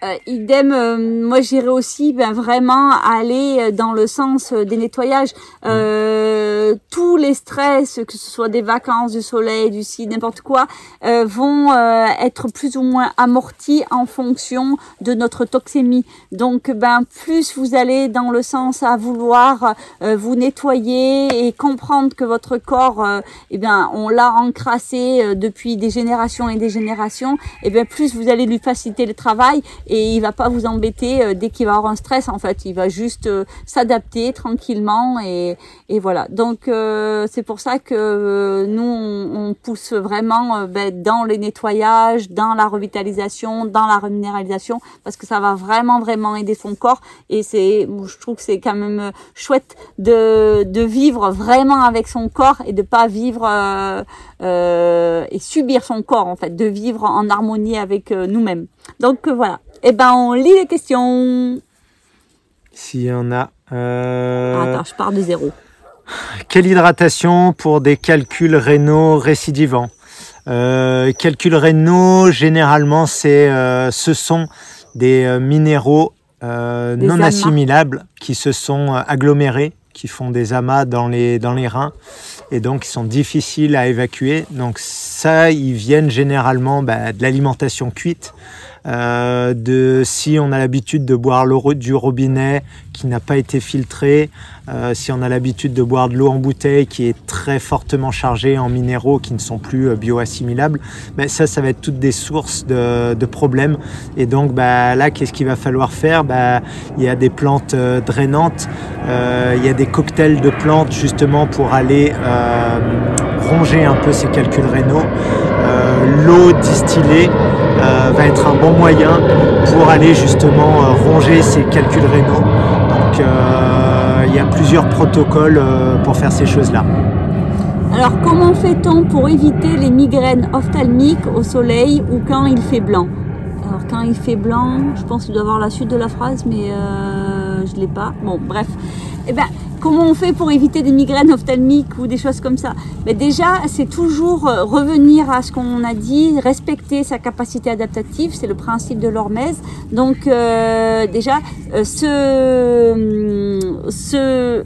euh, idem, euh, moi j'irais aussi ben, vraiment aller euh, dans le sens des nettoyages. Euh, tous les stress, que ce soit des vacances, du soleil, du site, n'importe quoi, vont être plus ou moins amortis en fonction de notre toxémie. Donc ben plus vous allez dans le sens à vouloir vous nettoyer et comprendre que votre corps, eh bien on l'a encrassé depuis des générations et des générations, et eh bien plus vous allez lui faciliter le travail et il va pas vous embêter euh, dès qu'il va avoir un stress en fait. Il va juste euh, s'adapter tranquillement et, et voilà. Donc euh, c'est pour ça que nous on, pousse vraiment ben, dans les nettoyages dans la revitalisation dans la reminéralisation parce que ça va vraiment vraiment aider son corps. Et c'est je trouve que c'est quand même chouette de, de vivre vraiment avec son corps et de pas vivre euh, et subir son corps en fait de vivre en harmonie avec nous-mêmes donc voilà eh ben, on lit les questions. S'il y en a. Euh... Attends, je pars de zéro. Quelle hydratation pour des calculs rénaux récidivants Euh, calculs rénaux, généralement, c'est, euh, ce sont des euh, minéraux euh, Des non amas. assimilables qui se sont euh, agglomérés, qui font des amas dans les, dans les reins et donc ils sont difficiles à évacuer. Donc ça, ils viennent généralement bah, de l'alimentation cuite. Euh, de si on a l'habitude de boire l'eau du robinet qui n'a pas été filtré, euh, si on a l'habitude de boire de l'eau en bouteille qui est très fortement chargée en minéraux qui ne sont plus euh, bioassimilables, ben ça, ça va être toutes des sources de, problèmes. Et donc bah, là, qu'est-ce qu'il va falloir faire? Bah, Il y a des plantes drainantes, il y a des cocktails de plantes justement pour aller ronger un peu ces calculs rénaux. L'eau distillée euh, va être un bon moyen pour aller justement euh, ronger ces calculs rénaux. Donc euh, il y a plusieurs protocoles pour faire ces choses-là. Alors, comment fait-on pour éviter les migraines ophtalmiques au soleil ou quand il fait blanc? Alors, quand il fait blanc, je pense qu'il doit avoir la suite de la phrase, mais je ne l'ai pas. Bon, bref. Eh ben, comment on fait pour éviter des migraines ophtalmiques ou des choses comme ça? Ben Déjà, c'est toujours euh, revenir à ce qu'on a dit, respecter sa capacité adaptative, c'est le principe de l'hormèse. Donc, euh, déjà, euh, se, se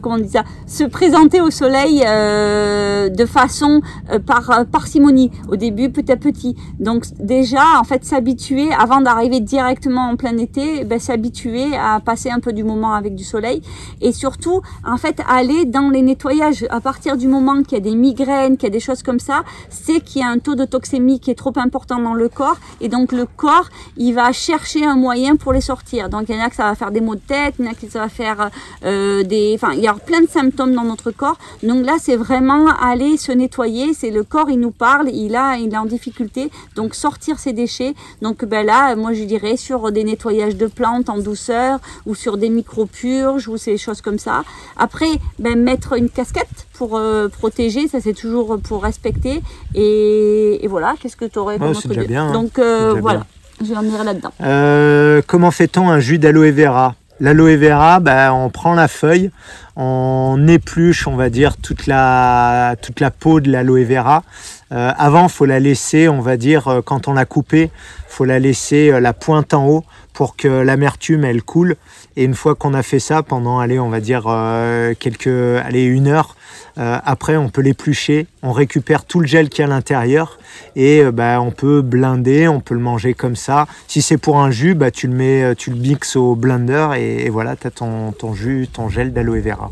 comment on dit ça, se présenter au soleil euh, de façon euh, par euh, parcimonie au début petit à petit. Donc déjà en fait s'habituer avant d'arriver directement en plein été, ben, s'habituer à passer un peu du moment avec du soleil et surtout en fait aller dans les nettoyages à partir du moment qu'il y a des migraines, qu'il y a des choses comme ça, c'est qu'il y a un taux de toxémie qui est trop important dans le corps et donc le corps il va chercher un moyen pour les sortir. Donc il y en a que ça va faire des maux de tête, il y en a que ça va faire des, enfin il y a plein de symptômes dans notre corps. Donc là, c'est vraiment aller se nettoyer. C'est le corps, il nous parle, il a, il est en difficulté. Donc sortir ses déchets. Donc ben là, moi je dirais sur des nettoyages de plantes en douceur ou sur des micro-purges ou ces choses comme ça. Après, ben mettre une casquette pour euh, protéger, ça c'est toujours pour respecter. Et, et voilà, qu'est-ce que tu aurais idée bien, hein. Donc euh, déjà voilà, je vais en venir là-dedans. Euh, comment fait-on un jus d'aloe vera? L'aloe vera, bah, on prend la feuille, on épluche, on va dire, toute la, peau de l'aloe vera. Euh, avant, faut la laisser, on va dire, euh, quand on l'a coupée, faut la laisser euh, la pointe en haut pour que l'amertume elle coule. Et une fois qu'on a fait ça pendant, allez, on va dire euh, quelques, allez, une heure, euh, après on peut l'éplucher, on récupère tout le gel qui est à l'intérieur et euh, bah, on peut blinder, on peut le manger comme ça. Si c'est pour un jus, bah, tu le mets, tu mixes au blender et, voilà, tu as ton jus, ton gel d'aloe vera.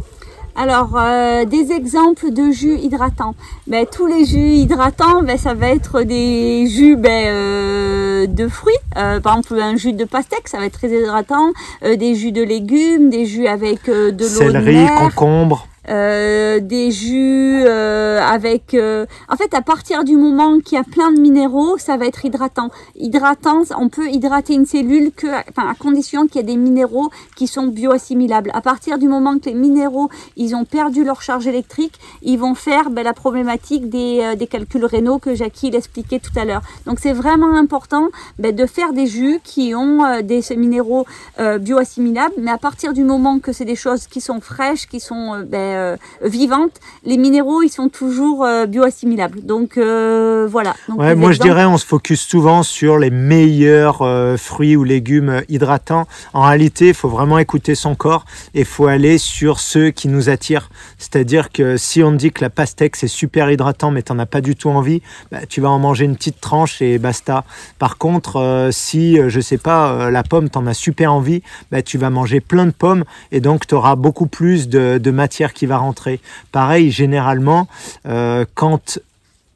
Alors, euh, des exemples de jus hydratants. Ben, tous les jus hydratants, ben, ça va être des jus ben, euh, de fruits. Euh, par exemple, un jus de pastèque, ça va être très hydratant. Des jus de légumes, des jus avec de l'eau de Céleri, mer. concombre. Euh, des jus euh, avec euh, en fait à partir du moment qu'il y a plein de minéraux ça va être hydratant. Hydratant on peut hydrater une cellule que enfin à condition qu'il y ait des minéraux qui sont bioassimilables. À partir du moment que les minéraux ils ont perdu leur charge électrique ils vont faire ben, la problématique des, euh, des calculs rénaux que Jackie l'expliquait tout à l'heure. Donc c'est vraiment important ben, de faire des jus qui ont euh, des ces minéraux euh, bioassimilables. Mais à partir du moment que c'est des choses qui sont fraîches qui sont ben, euh, vivantes, les minéraux ils sont toujours euh, bioassimilables. Donc euh, voilà. Donc, Ouais, les moi je dirais on se focus souvent sur les meilleurs euh, fruits ou légumes euh, hydratants. En réalité, il faut vraiment écouter son corps et il faut aller sur ceux qui nous attirent. C'est-à-dire que si on dit que la pastèque c'est super hydratant mais t'en as pas du tout envie, bah, tu vas en manger une petite tranche et basta. Par contre, si je sais pas la pomme t'en as super envie, bah, tu vas manger plein de pommes et donc tu auras beaucoup plus de, de matière qui va rentrer. Pareil, généralement, euh, quand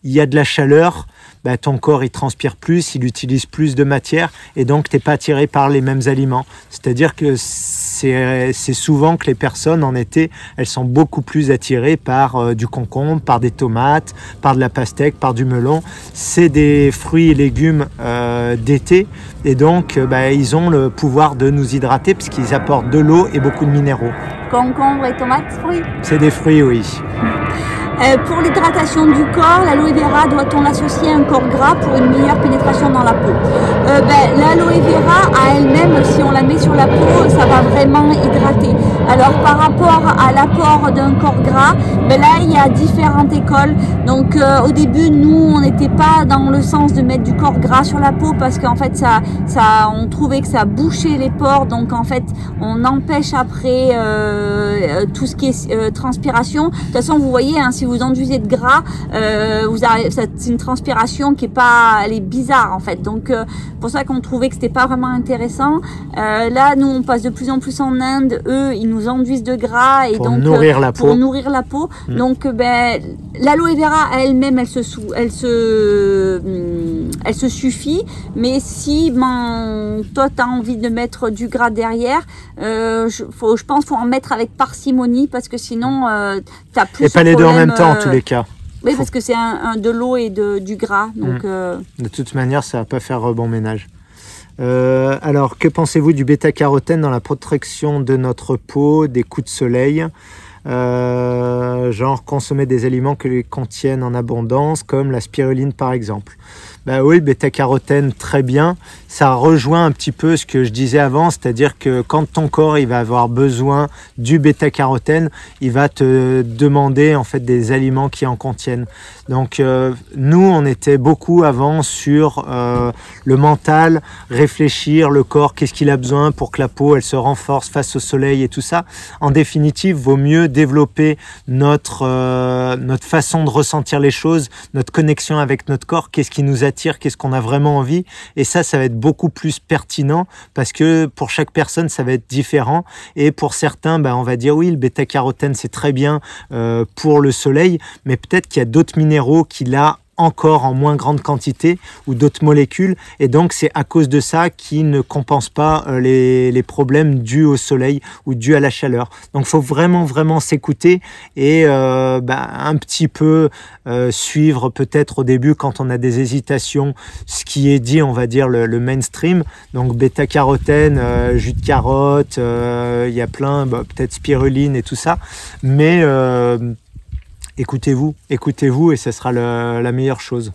il y a de la chaleur, bah, ton corps il transpire plus, il utilise plus de matière et donc t'es pas attiré par les mêmes aliments. C'est-à-dire que c'est souvent que les personnes en été, elles sont beaucoup plus attirées par euh, du concombre, par des tomates, par de la pastèque, par du melon. C'est des fruits et légumes euh, d'été et donc euh, bah, ils ont le pouvoir de nous hydrater parce qu'ils apportent de l'eau et beaucoup de minéraux. concombre et tomates, oui. C'est des fruits, oui. Euh, pour l'hydratation du corps, l'aloe vera doit-on l'associer à un corps gras pour une meilleure pénétration dans la peau? Euh, ben, L'aloe vera à elle-même, si on la met sur la peau, ça va vraiment hydrater. Alors par rapport à l'apport d'un corps gras, ben là il y a différentes écoles. Donc euh, au début, nous on n'était pas dans le sens de mettre du corps gras sur la peau parce qu'en fait ça, ça, on trouvait que ça bouchait les pores. Donc en fait on empêche après tout ce qui est transpiration. De toute façon, vous voyez, hein, si enduisez de gras, euh, vous c'est une transpiration qui est pas, elle est bizarre en fait. Donc, euh, pour ça qu'on trouvait que c'était pas vraiment intéressant. Euh, là, nous, on passe de plus en plus en Inde. Eux, ils nous enduisent de gras et Pour donc nourrir la pour peau. nourrir la peau. Mm. Donc, ben, l'aloe vera elle-même, elle se sou- elle se, hum, elle se suffit. Mais si, ben, toi, t'as envie de mettre du gras derrière, je, faut, je pense, faut en mettre avec parcimonie parce que sinon, euh, t'as plus. Et pas les deux en même temps en euh, tous les cas. Oui, parce que c'est un, un- de l'eau et de, du gras. Donc, Mm. euh, De toute manière, ça va pas faire rebond ménage. Euh, alors, que pensez-vous du bêta-carotène dans la protection de notre peau des coups de soleil? Euh, Genre consommer des aliments que les contiennent en abondance, comme la spiruline par exemple. Bah oui, bêta-carotène, très bien. Ça rejoint un petit peu ce que je disais avant, c'est-à-dire que quand ton corps il va avoir besoin du bêta-carotène, il va te demander en fait des aliments qui en contiennent. Donc euh, nous, on était beaucoup avant sur euh, le mental, réfléchir, le corps, qu'est-ce qu'il a besoin pour que la peau elle se renforce face au soleil et tout ça. En définitive, vaut mieux développer notre euh, notre façon de ressentir les choses, notre connexion avec notre corps, qu'est-ce qui nous qu'est-ce qu'on a vraiment envie. Et ça, ça va être beaucoup plus pertinent parce que pour chaque personne, ça va être différent. Et pour certains, ben, on va dire oui, le bêta-carotène, c'est très bien euh, pour le soleil, mais peut-être qu'il y a d'autres minéraux qu'il a encore en moins grande quantité ou d'autres molécules. Et donc c'est à cause de ça qu'il ne compense pas euh, les, problèmes dus au soleil ou dus à la chaleur. Donc faut vraiment vraiment s'écouter et euh, bah, un petit peu euh, suivre peut-être au début quand on a des hésitations ce qui est dit on va dire le, mainstream. Donc bêta carotène, euh, jus de carotte, il y a plein bah, peut-être spiruline et tout ça. Mais écoutez-vous, écoutez-vous et ce sera la meilleure chose.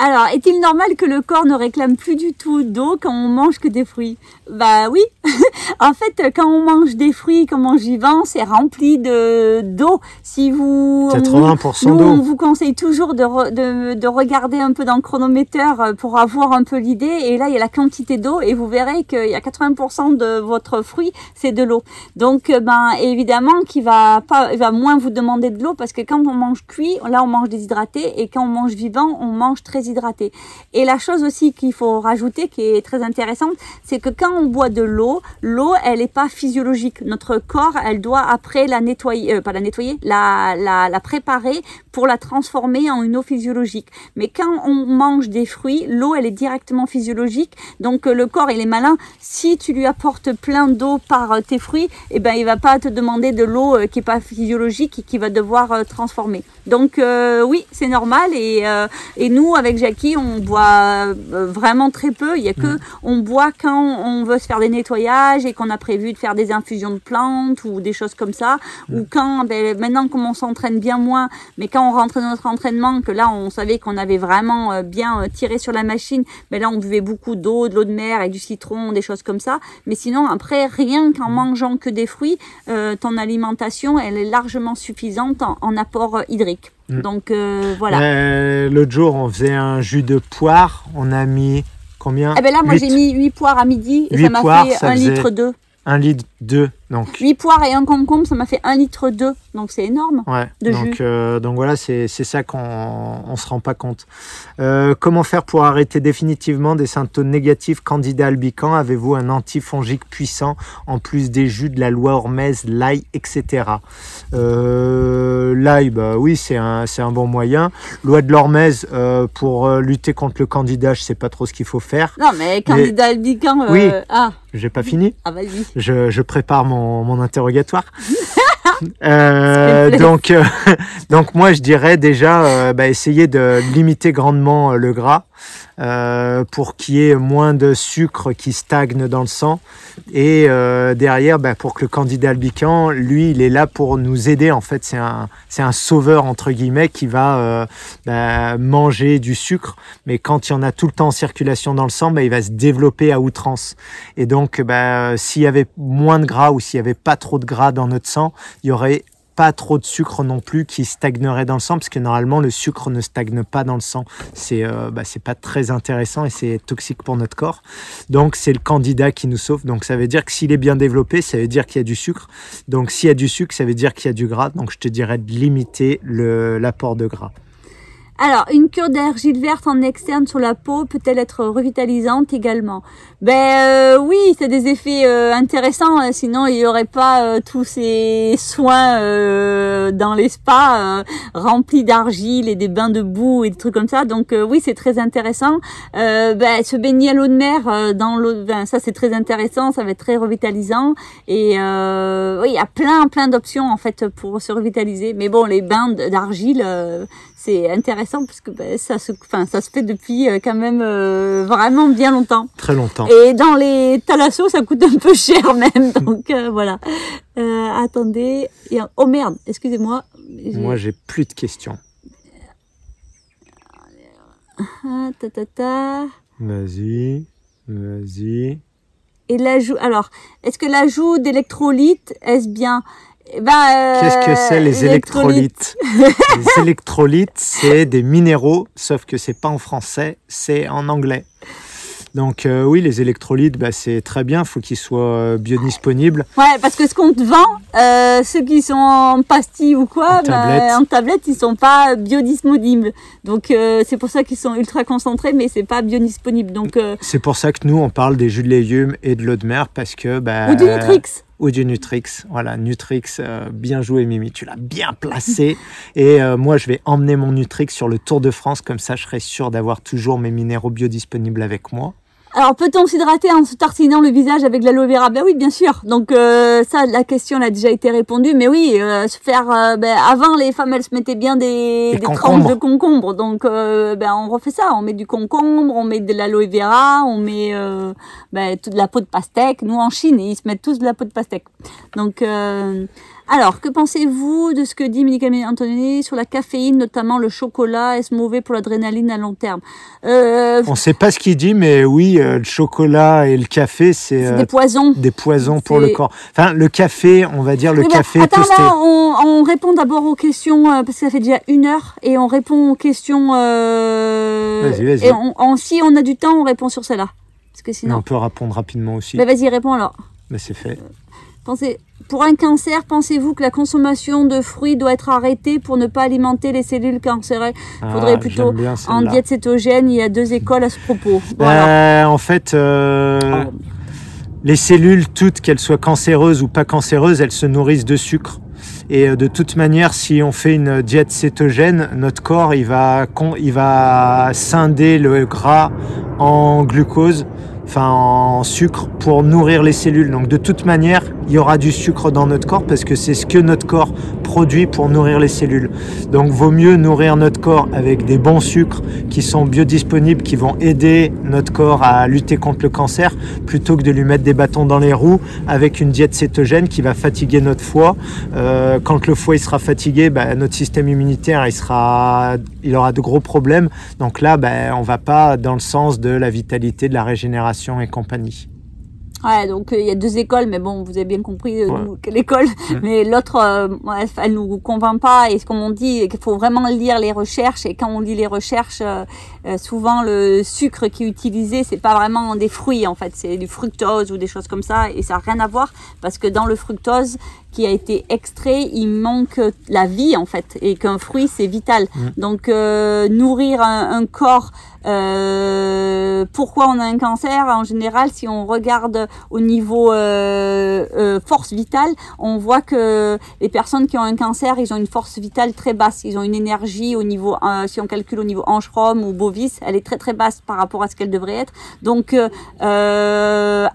Alors, est-il normal que le corps ne réclame plus du tout d'eau quand on mange que des fruits? Bah oui. en fait, quand on mange des fruits, qu'on mange vivant, c'est rempli de d'eau. Si vous 80% nous, d'eau. on vous conseille toujours de, re- de, de regarder un peu dans le chronomètre euh, pour avoir un peu l'idée. Et là, il y a la quantité d'eau et vous verrez qu'il y a 80% de votre fruit, c'est de l'eau. Donc, euh, ben évidemment, qu'il va pas, il va moins vous demander de l'eau parce que quand on mange cuit, là, on mange déshydraté et quand on mange vivant, on mange très hydraté. Et la chose aussi qu'il faut rajouter, qui est très intéressante, c'est que quand on boit de l'eau, l'eau, elle n'est pas physiologique. Notre corps, elle doit après la nettoyer, euh, pas la nettoyer, la, la, la préparer pour la transformer en une eau physiologique. Mais quand on mange des fruits, l'eau, elle est directement physiologique. Donc euh, le corps, il est malin. Si tu lui apportes plein d'eau par euh, tes fruits, eh ben, il va pas te demander de l'eau qui est pas physiologique et qui va devoir transformer. Donc oui, c'est normal. Et, et nous, avec Jackie, on boit euh, vraiment très peu. Il y a que on boit quand on veut se faire des nettoyages et qu'on a prévu de faire des infusions de plantes ou des choses comme ça. Ou quand, ben, maintenant, comme on s'entraîne bien moins, mais quand on rentre dans notre entraînement, que là, on savait qu'on avait vraiment euh, bien euh, tiré sur la machine, ben là, on buvait beaucoup d'eau, de l'eau de mer avec du citron, des choses comme ça. Mais sinon, après, rien qu'en mangeant que des fruits, euh, ton alimentation, elle est largement suffisante en, en apport hydrique. Mm. Donc euh, voilà. Euh, L'autre jour, on faisait un jus de poire. On a mis combien? Eh ben là, moi, j'ai mis 8 poires à midi et ça m'a fait ça 1 faisait- litre 2. un litre deux. Donc 8 poires et un concombre, ça m'a fait 1 litre 2. Donc c'est énorme. Ouais, de donc, jus. euh, donc voilà, c'est c'est ça qu'on on se rend pas compte. Euh, comment faire pour arrêter définitivement des symptômes négatifs? Candidats albican Avez-vous un antifongique puissant en plus des jus de la loi Hormez, l'ail, etc. Euh, l'ail, bah oui, c'est un, c'est un bon moyen. Loi de l'Hormez, euh, pour lutter contre le candidat, je sais pas trop ce qu'il faut faire. Non, mais candidat albican, euh, Oui. ah, J'ai pas fini. ah vas-y. Je, je prépare mon, mon interrogatoire. Euh, donc, euh, donc moi je dirais déjà euh, bah, essayer de limiter grandement euh, le gras euh, pour qu'il y ait moins de sucre qui stagne dans le sang et euh, derrière bah, pour que le candidat albican lui il est là pour nous aider en fait. C'est un c'est un sauveur entre guillemets qui va euh, bah, manger du sucre. Mais quand il y en a tout le temps en circulation dans le sang bah, il va se développer à outrance. Et donc bah, s'il y avait moins de gras ou s'il y avait pas trop de gras dans notre sang il y aurait pas trop de sucre non plus qui stagnerait dans le sang parce que normalement le sucre ne stagne pas dans le sang. C'est euh, bah, pas très intéressant et c'est toxique pour notre corps. Donc c'est le candidat qui nous sauve. Donc ça veut dire que s'il est bien développé ça veut dire qu'il y a du sucre. Donc s'il y a du sucre ça veut dire qu'il y a du gras. Donc je te dirais de limiter l'apport de gras Alors, une cure d'argile verte en externe sur la peau peut-elle être revitalisante également? Ben euh, oui, c'est des effets euh, intéressants. euh, Sinon, il n'y aurait pas euh, tous ces soins euh, dans les spas euh, remplis d'argile et des bains de boue et des trucs comme ça. Donc oui, c'est très intéressant. Ben, se baigner à l'eau de mer dans l'eau, ben, ça c'est très intéressant. Ça va être très revitalisant. Et oui, il y a plein plein d'options en fait pour se revitaliser. Mais bon, les bains d'argile. C'est intéressant parce que ben, ça se, enfin, ça se fait depuis euh, quand même euh, vraiment bien longtemps. très longtemps Et dans les thalassos, ça coûte un peu cher même. Donc euh, voilà. Euh, attendez. Oh merde, excusez-moi. Moi j'ai plus de questions Ah, ta, ta, ta. vas-y vas-y Et l'ajout. Alors, est-ce que l'ajout d'électrolytes, est-ce bien Eh ben, euh, Qu'est-ce que c'est les électrolytes Les électrolytes, c'est des minéraux, sauf que c'est pas en français, c'est en anglais. Donc euh, oui, les électrolytes, bah, c'est très bien, faut qu'ils soient euh, biodisponibles. Ouais, parce que ce qu'on te vend, euh, ceux qui sont en pastilles ou quoi, En ben, tablette. en tablette, ils sont pas biodisponibles. Donc euh, c'est pour ça qu'ils sont ultra concentrés, mais c'est pas biodisponible. Donc C'est pour ça que nous, on parle des jus de légumes et de l'eau de mer, parce que... Bah, ou du Nutrix. Du Nutrix. Voilà, Nutrix, euh, bien joué Mimi, tu l'as bien placé. Et euh, moi, je vais emmener mon Nutrix sur le Tour de France, comme ça je serai sûr d'avoir toujours mes minéraux biodisponibles avec moi. Alors peut-on s'hydrater en se tartinant le visage avec de l'aloe vera? Ben oui, bien sûr. Donc euh, ça, la question a déjà été répondue. Mais oui, euh, se faire. euh, ben, avant, les femmes elles se mettaient bien des, tranches de concombre. Donc euh, ben on refait ça. On met du concombre, on met de l'aloe vera, on met euh, ben, toute la peau de pastèque. Nous en Chine, ils se mettent tous de la peau de pastèque. Donc euh, alors, que pensez-vous de ce que dit Monique Antonini sur la caféine, notamment le chocolat? Est-ce mauvais pour l'adrénaline à long terme? Euh, On ne sait pas ce qu'il dit, mais oui, euh, le chocolat et le café, c'est euh, des poisons. des poisons pour le corps. Enfin, le café, on va dire le Oui, bah, café attends, toasté. là, on, on répond d'abord aux questions, parce que ça fait déjà une heure, et on répond aux questions. Euh, Vas-y, vas-y. Et on, on- si on a du temps, on répond sur celle-là. Parce que Mais sinon. on peut répondre rapidement aussi. Bah, vas-y, réponds alors. Mais c'est fait. Pensez, pour un cancer, pensez-vous que la consommation de fruits doit être arrêtée pour ne pas alimenter les cellules cancéreuses? Faudrait Ah, plutôt j'aime bien En diète cétogène, il y a deux écoles à ce propos. Ben, en fait, euh, Pardon. les cellules, toutes, qu'elles soient cancéreuses ou pas cancéreuses, elles se nourrissent de sucre. Et euh, de toute manière, si on fait une diète cétogène, notre corps, il va, il va scinder le gras en glucose, enfin en sucre, pour nourrir les cellules. Donc de toute manière, il y aura du sucre dans notre corps parce que c'est ce que notre corps produit pour nourrir les cellules. Donc vaut mieux nourrir notre corps avec des bons sucres qui sont biodisponibles, qui vont aider notre corps à lutter contre le cancer, plutôt que de lui mettre des bâtons dans les roues avec une diète cétogène qui va fatiguer notre foie. Euh, quand le foie il sera fatigué, bah, notre système immunitaire il sera, il aura de gros problèmes. Donc là, bah, on va pas dans le sens de la vitalité, de la régénération et compagnie. Ouais, donc euh, il y a deux écoles, mais bon, vous avez bien compris euh, Ouais. nous, quelle école. Mais l'autre, euh, ouais, elle nous convainc pas. Et comme on dit, qu'il faut vraiment lire les recherches. Et quand on lit les recherches, euh, euh, souvent le sucre qui est utilisé, c'est pas vraiment des fruits en fait, c'est du fructose ou des choses comme ça. Et ça n'a rien à voir parce que dans le fructose qui a été extrait, il manque la vie en fait, et qu'un fruit c'est vital. Donc euh, nourrir un, un corps Euh, pourquoi on a un cancer? En général, si on regarde au niveau euh, euh, force vitale, on voit que les personnes qui ont un cancer, ils ont une force vitale très basse. Ils ont une énergie au niveau, euh, si on calcule au niveau ange ou bovis, elle est très très basse par rapport à ce qu'elle devrait être. Donc,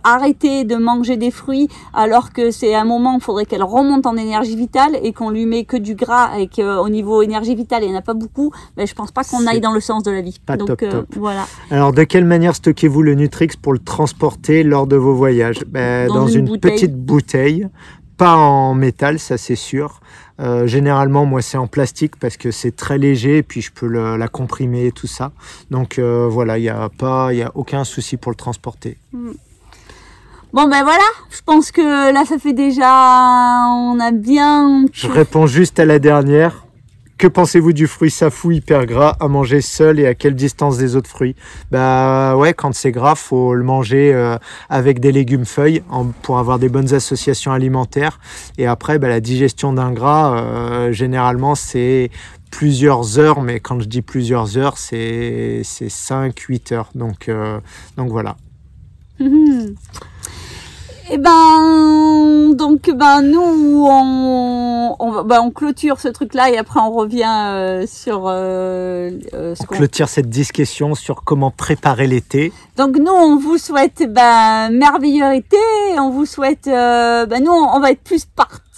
arrêter de manger des fruits alors que c'est un moment où il faudrait qu'elle remonte en énergie vitale et qu'on lui met que du gras et qu'au niveau énergie vitale, il n'y en a pas beaucoup. Mais je pense pas qu'on aille dans le sens de la vie. Pas Donc, top, top. Voilà. Alors, de quelle manière stockez-vous le Nutrix pour le transporter lors de vos voyages? Ben, Dans Dans, une une, bouteille. petite bouteille, pas en métal, ça c'est sûr. Euh, généralement, moi, c'est en plastique parce que c'est très léger et puis je peux le- la comprimer et tout ça. Donc euh, voilà, il n'y a, pas- y a aucun souci pour le transporter. Bon ben voilà, je pense que là ça fait déjà, on a bien. Je réponds juste à la dernière. Que pensez-vous du fruit safou hyper gras à manger seul et à quelle distance des autres fruits Bah ouais, quand c'est gras, faut le manger euh, avec des légumes feuilles en- pour avoir des bonnes associations alimentaires. Et après, bah, la digestion d'un gras, euh, généralement, c'est plusieurs heures, mais quand je dis plusieurs heures, c'est 5-8 heures. Donc, euh, donc voilà. Mhm. Eh ben, donc ben nous on ben, on clôture ce truc-là et après on revient euh, sur euh, euh, ce On clôture cette discussion sur comment préparer l'été. Donc nous, on vous souhaite ben, merveilleux été. On vous souhaite, euh, ben, nous, on va être plus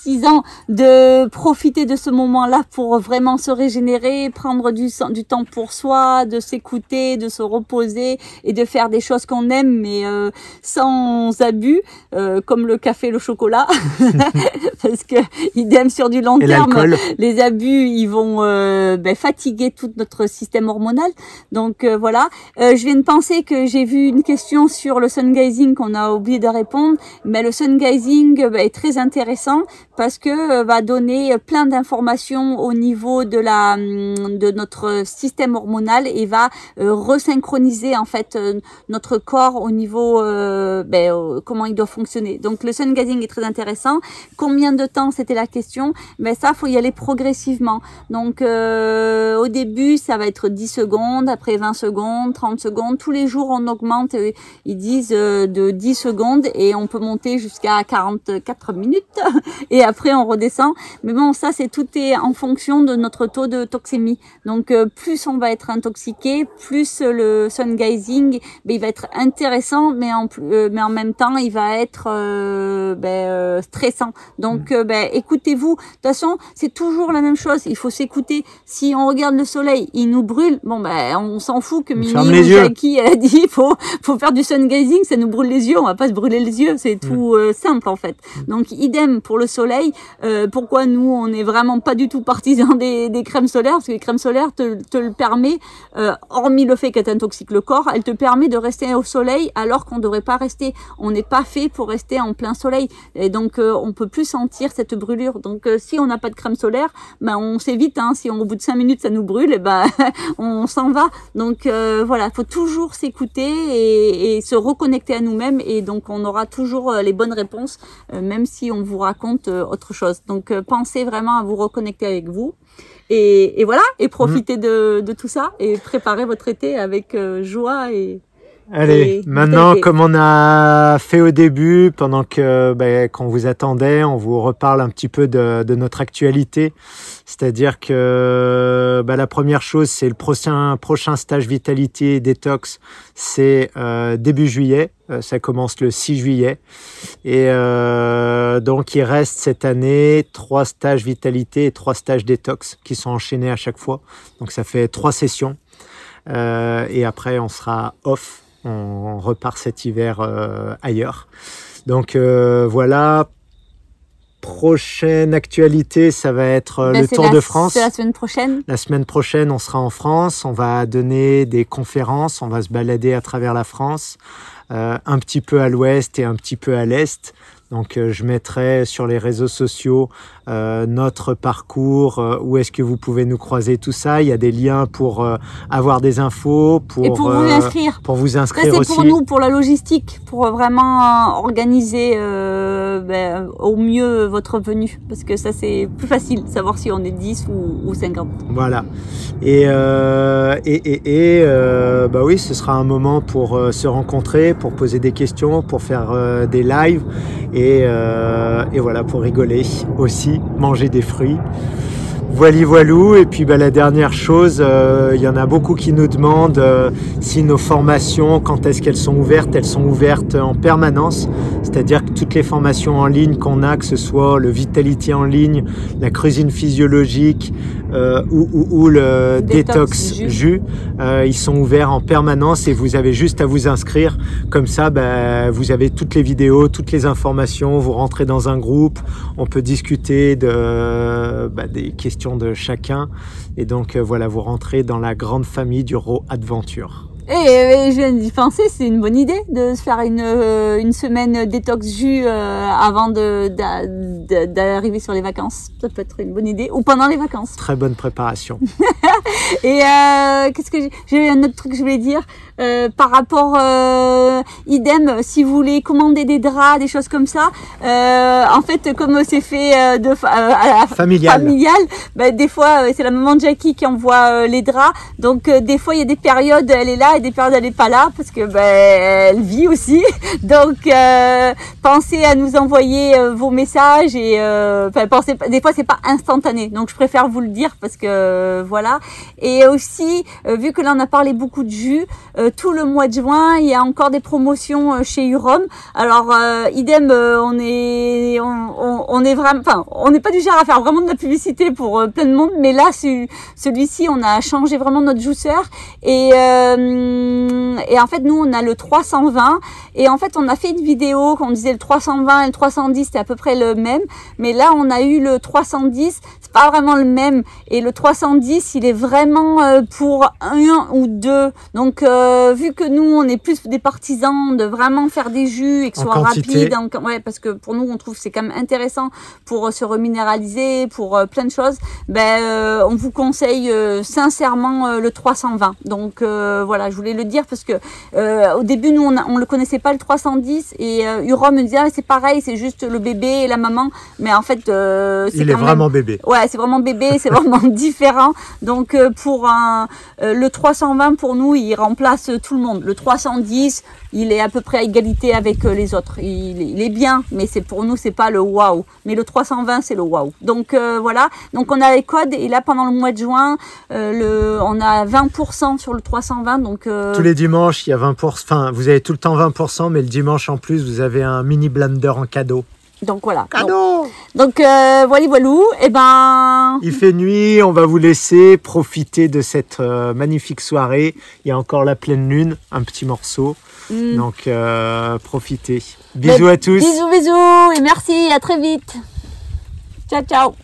partisans de profiter de ce moment-là pour vraiment se régénérer, prendre du, temps pour soi, de s'écouter, de se reposer et de faire des choses qu'on aime, mais euh, sans abus, euh, comme le café, le chocolat, parce que idem sur du long Et terme les abus, ils vont euh, ben, fatiguer tout notre système hormonal. Donc euh, voilà. Euh, je viens de penser que j'ai vu une question sur le sun gazing qu'on a oublié de répondre. Mais le sun gazing ben, est très intéressant parce que euh, va donner plein d'informations au niveau de la hum, de notre système hormonal et va euh, resynchroniser en fait euh, notre corps au niveau euh, ben, euh, comment il doit fonctionner. Donc le sun gazing est très intéressant. Combien de temps c'était la question Mais ça faut y aller progressivement. Donc euh, au début ça va être 10 secondes, après 20 secondes, 30 secondes. Tous les jours on augmente. euh, Ils disent euh, de 10 secondes et on peut monter jusqu'à 44 minutes et après on redescend. Mais bon ça c'est tout est en fonction de notre taux de toxémie. Donc euh, plus on va être intoxiqué, plus le sun gazing ben, il va être intéressant, mais en plus, euh, mais en même temps il va être euh, ben, euh, stressant. Donc euh, ben, écoutez-vous. De toute façon c'est toujours la même chose. Il faut s'écouter. Si on regarde le soleil, il nous brûle. Bon ben on s'en fout que Mimi ou. Jackie elle a dit il faut faut faire du sun gazing, ça nous brûle les yeux. On va pas se brûler les yeux. C'est tout euh, simple en fait. Donc idem pour le soleil. Euh, pourquoi nous on n'est vraiment pas du tout partisans des, des crèmes solaires? Parce que les crèmes solaires te, te le permet euh, hormis le fait qu'elle t'intoxique le corps elle te permet de rester au soleil alors qu'on ne devrait pas rester. On n'est pas fait pour rester en plein soleil. Et donc euh, on peut plus sentir cette brûlure. Donc euh, si on n'a pas de crème solaire ben on s'évite hein, si on, au bout de cinq minutes ça nous brûle et ben on s'en va. Donc euh, voilà. Faut toujours s'écouter et, et se reconnecter à nous-mêmes. Et donc on aura toujours euh, les bonnes réponses même si on vous raconte autre chose. Donc euh, pensez vraiment à vous reconnecter avec vous. Et, et voilà, et profitez de, de tout ça et préparez votre été avec euh, joie et Allez, Et maintenant, comme on a fait au début, pendant que ben, qu'on vous attendait, on vous reparle un petit peu de, de notre actualité. C'est-à-dire que ben, la première chose, c'est le prochain prochain stage Vitality Detox, c'est euh, début juillet. Euh, ça commence le 6 juillet. Et euh, donc, il reste cette année trois stages Vitalité et trois stages Détox qui sont enchaînés à chaque fois. Donc, ça fait trois sessions. Euh, et après, on sera off. On repart cet hiver euh, ailleurs. Donc euh, voilà. Prochaine actualité, ça va être euh, Ben, le Tour la- de France. C'est la semaine prochaine. La semaine prochaine, on sera en France. On va donner des conférences. On va se balader à travers la France, euh, un petit peu à l'ouest et un petit peu à l'est. Donc je mettrai sur les réseaux sociaux notre parcours, où est-ce que vous pouvez nous croiser, tout ça. Il y a des liens pour avoir des infos, pour, Et pour vous inscrire. Pour vous inscrire Ça, aussi. c'est pour nous, pour la logistique, pour vraiment organiser ben, au mieux votre venue. Parce que ça, c'est plus facile, savoir si on est 10 ou, ou 50. Voilà. Et, euh, et, et, et euh, bah oui, ce sera un moment pour euh, se rencontrer, pour poser des questions, pour faire euh, des lives et, euh, et, voilà, pour rigoler aussi, manger des fruits. Voilà, voilou. Et puis bah, la dernière chose, euh, il y en a beaucoup qui nous demandent euh, si nos formations, quand est-ce qu'elles sont ouvertes, elles sont ouvertes en permanence. C'est-à-dire que toutes les formations en ligne qu'on a, que ce soit le Vitality en ligne, la cuisine physiologique euh, ou, ou, ou, le détox, détox jus, jus ils sont ouverts en permanence et vous avez juste à vous inscrire. Comme ça, bah, vous avez toutes les vidéos, toutes les informations, vous rentrez dans un groupe, on peut discuter de, bah, des questions de chacun. Et donc euh, voilà, vous rentrez dans la grande famille du Raw Adventure. Et, et, je viens d'y penser, c'est une bonne idée de se faire une, euh, une semaine détox jus euh, avant d'arriver sur les vacances. Ça peut être une bonne idée. Ou pendant les vacances. Très bonne préparation. et euh, qu'est-ce que j'ai un autre truc que je voulais dire euh, par rapport euh, idem si vous voulez commander des draps des choses comme ça en fait comme c'est fait de familial, familial bah, des fois c'est la maman de Jackie qui envoie les draps donc des fois il y a des périodes elle est là et des périodes elle est pas là parce que bah, elle vit aussi. Donc pensez à nous envoyer vos messages et pensez des fois c'est pas instantané. Donc je préfère vous le dire parce que voilà. Et aussi vu que là on a parlé beaucoup de jus euh, tout le mois de juin, il y a encore des promotions euh, chez Urom. Alors euh, idem, on est on, on, est vraiment, enfin, on n'est pas du genre à faire vraiment de la publicité pour plein de monde, mais là celui-ci, on a changé vraiment notre jousseur et et en fait nous on a le 320 et en fait on a fait une vidéo qu'on disait le 320 et le 310 c'était à peu près le même, mais là on a eu le 310, c'est pas vraiment le même. Et le 310 il est vraiment pour un ou deux, donc euh, vu que nous, on est plus des partisans de vraiment faire des jus et que ce soit rapide, en, ouais, parce que pour nous, on trouve c'est quand même intéressant pour euh, se reminéraliser, pour euh, plein de choses. Ben, euh, on vous conseille euh, sincèrement le 320. Donc voilà, je voulais le dire parce que au début, nous, on, on le connaissait pas le 310 et Urom me disait ah, c'est pareil, c'est juste le bébé et la maman, mais en fait, c'est il est vraiment bébé. Ouais, c'est vraiment bébé, c'est vraiment différent. Donc pour un, le 320 pour nous, il remplace tout le monde. Le 310, il est à peu près à égalité avec les autres. Il, il est bien, mais c'est pour nous, c'est pas le waouh. Mais le 320, c'est le waouh. Donc euh, voilà. Donc on a les codes et là pendant le mois de juin, euh, le, on a 20% sur le 320. Donc euh... tous les dimanches, il y a 20%. Enfin, vous avez tout le temps 20%, mais le dimanche en plus, vous avez un mini blender en cadeau. Donc voilà. Cadeau Donc, donc euh, voilà, voilou. Et ben. Il fait nuit, on va vous laisser profiter de cette euh, magnifique soirée. Il y a encore la pleine lune, un petit morceau. Mm. Donc euh, profitez. Bisous Mais, à tous. Bisous, bisous et merci. À très vite. Ciao, ciao.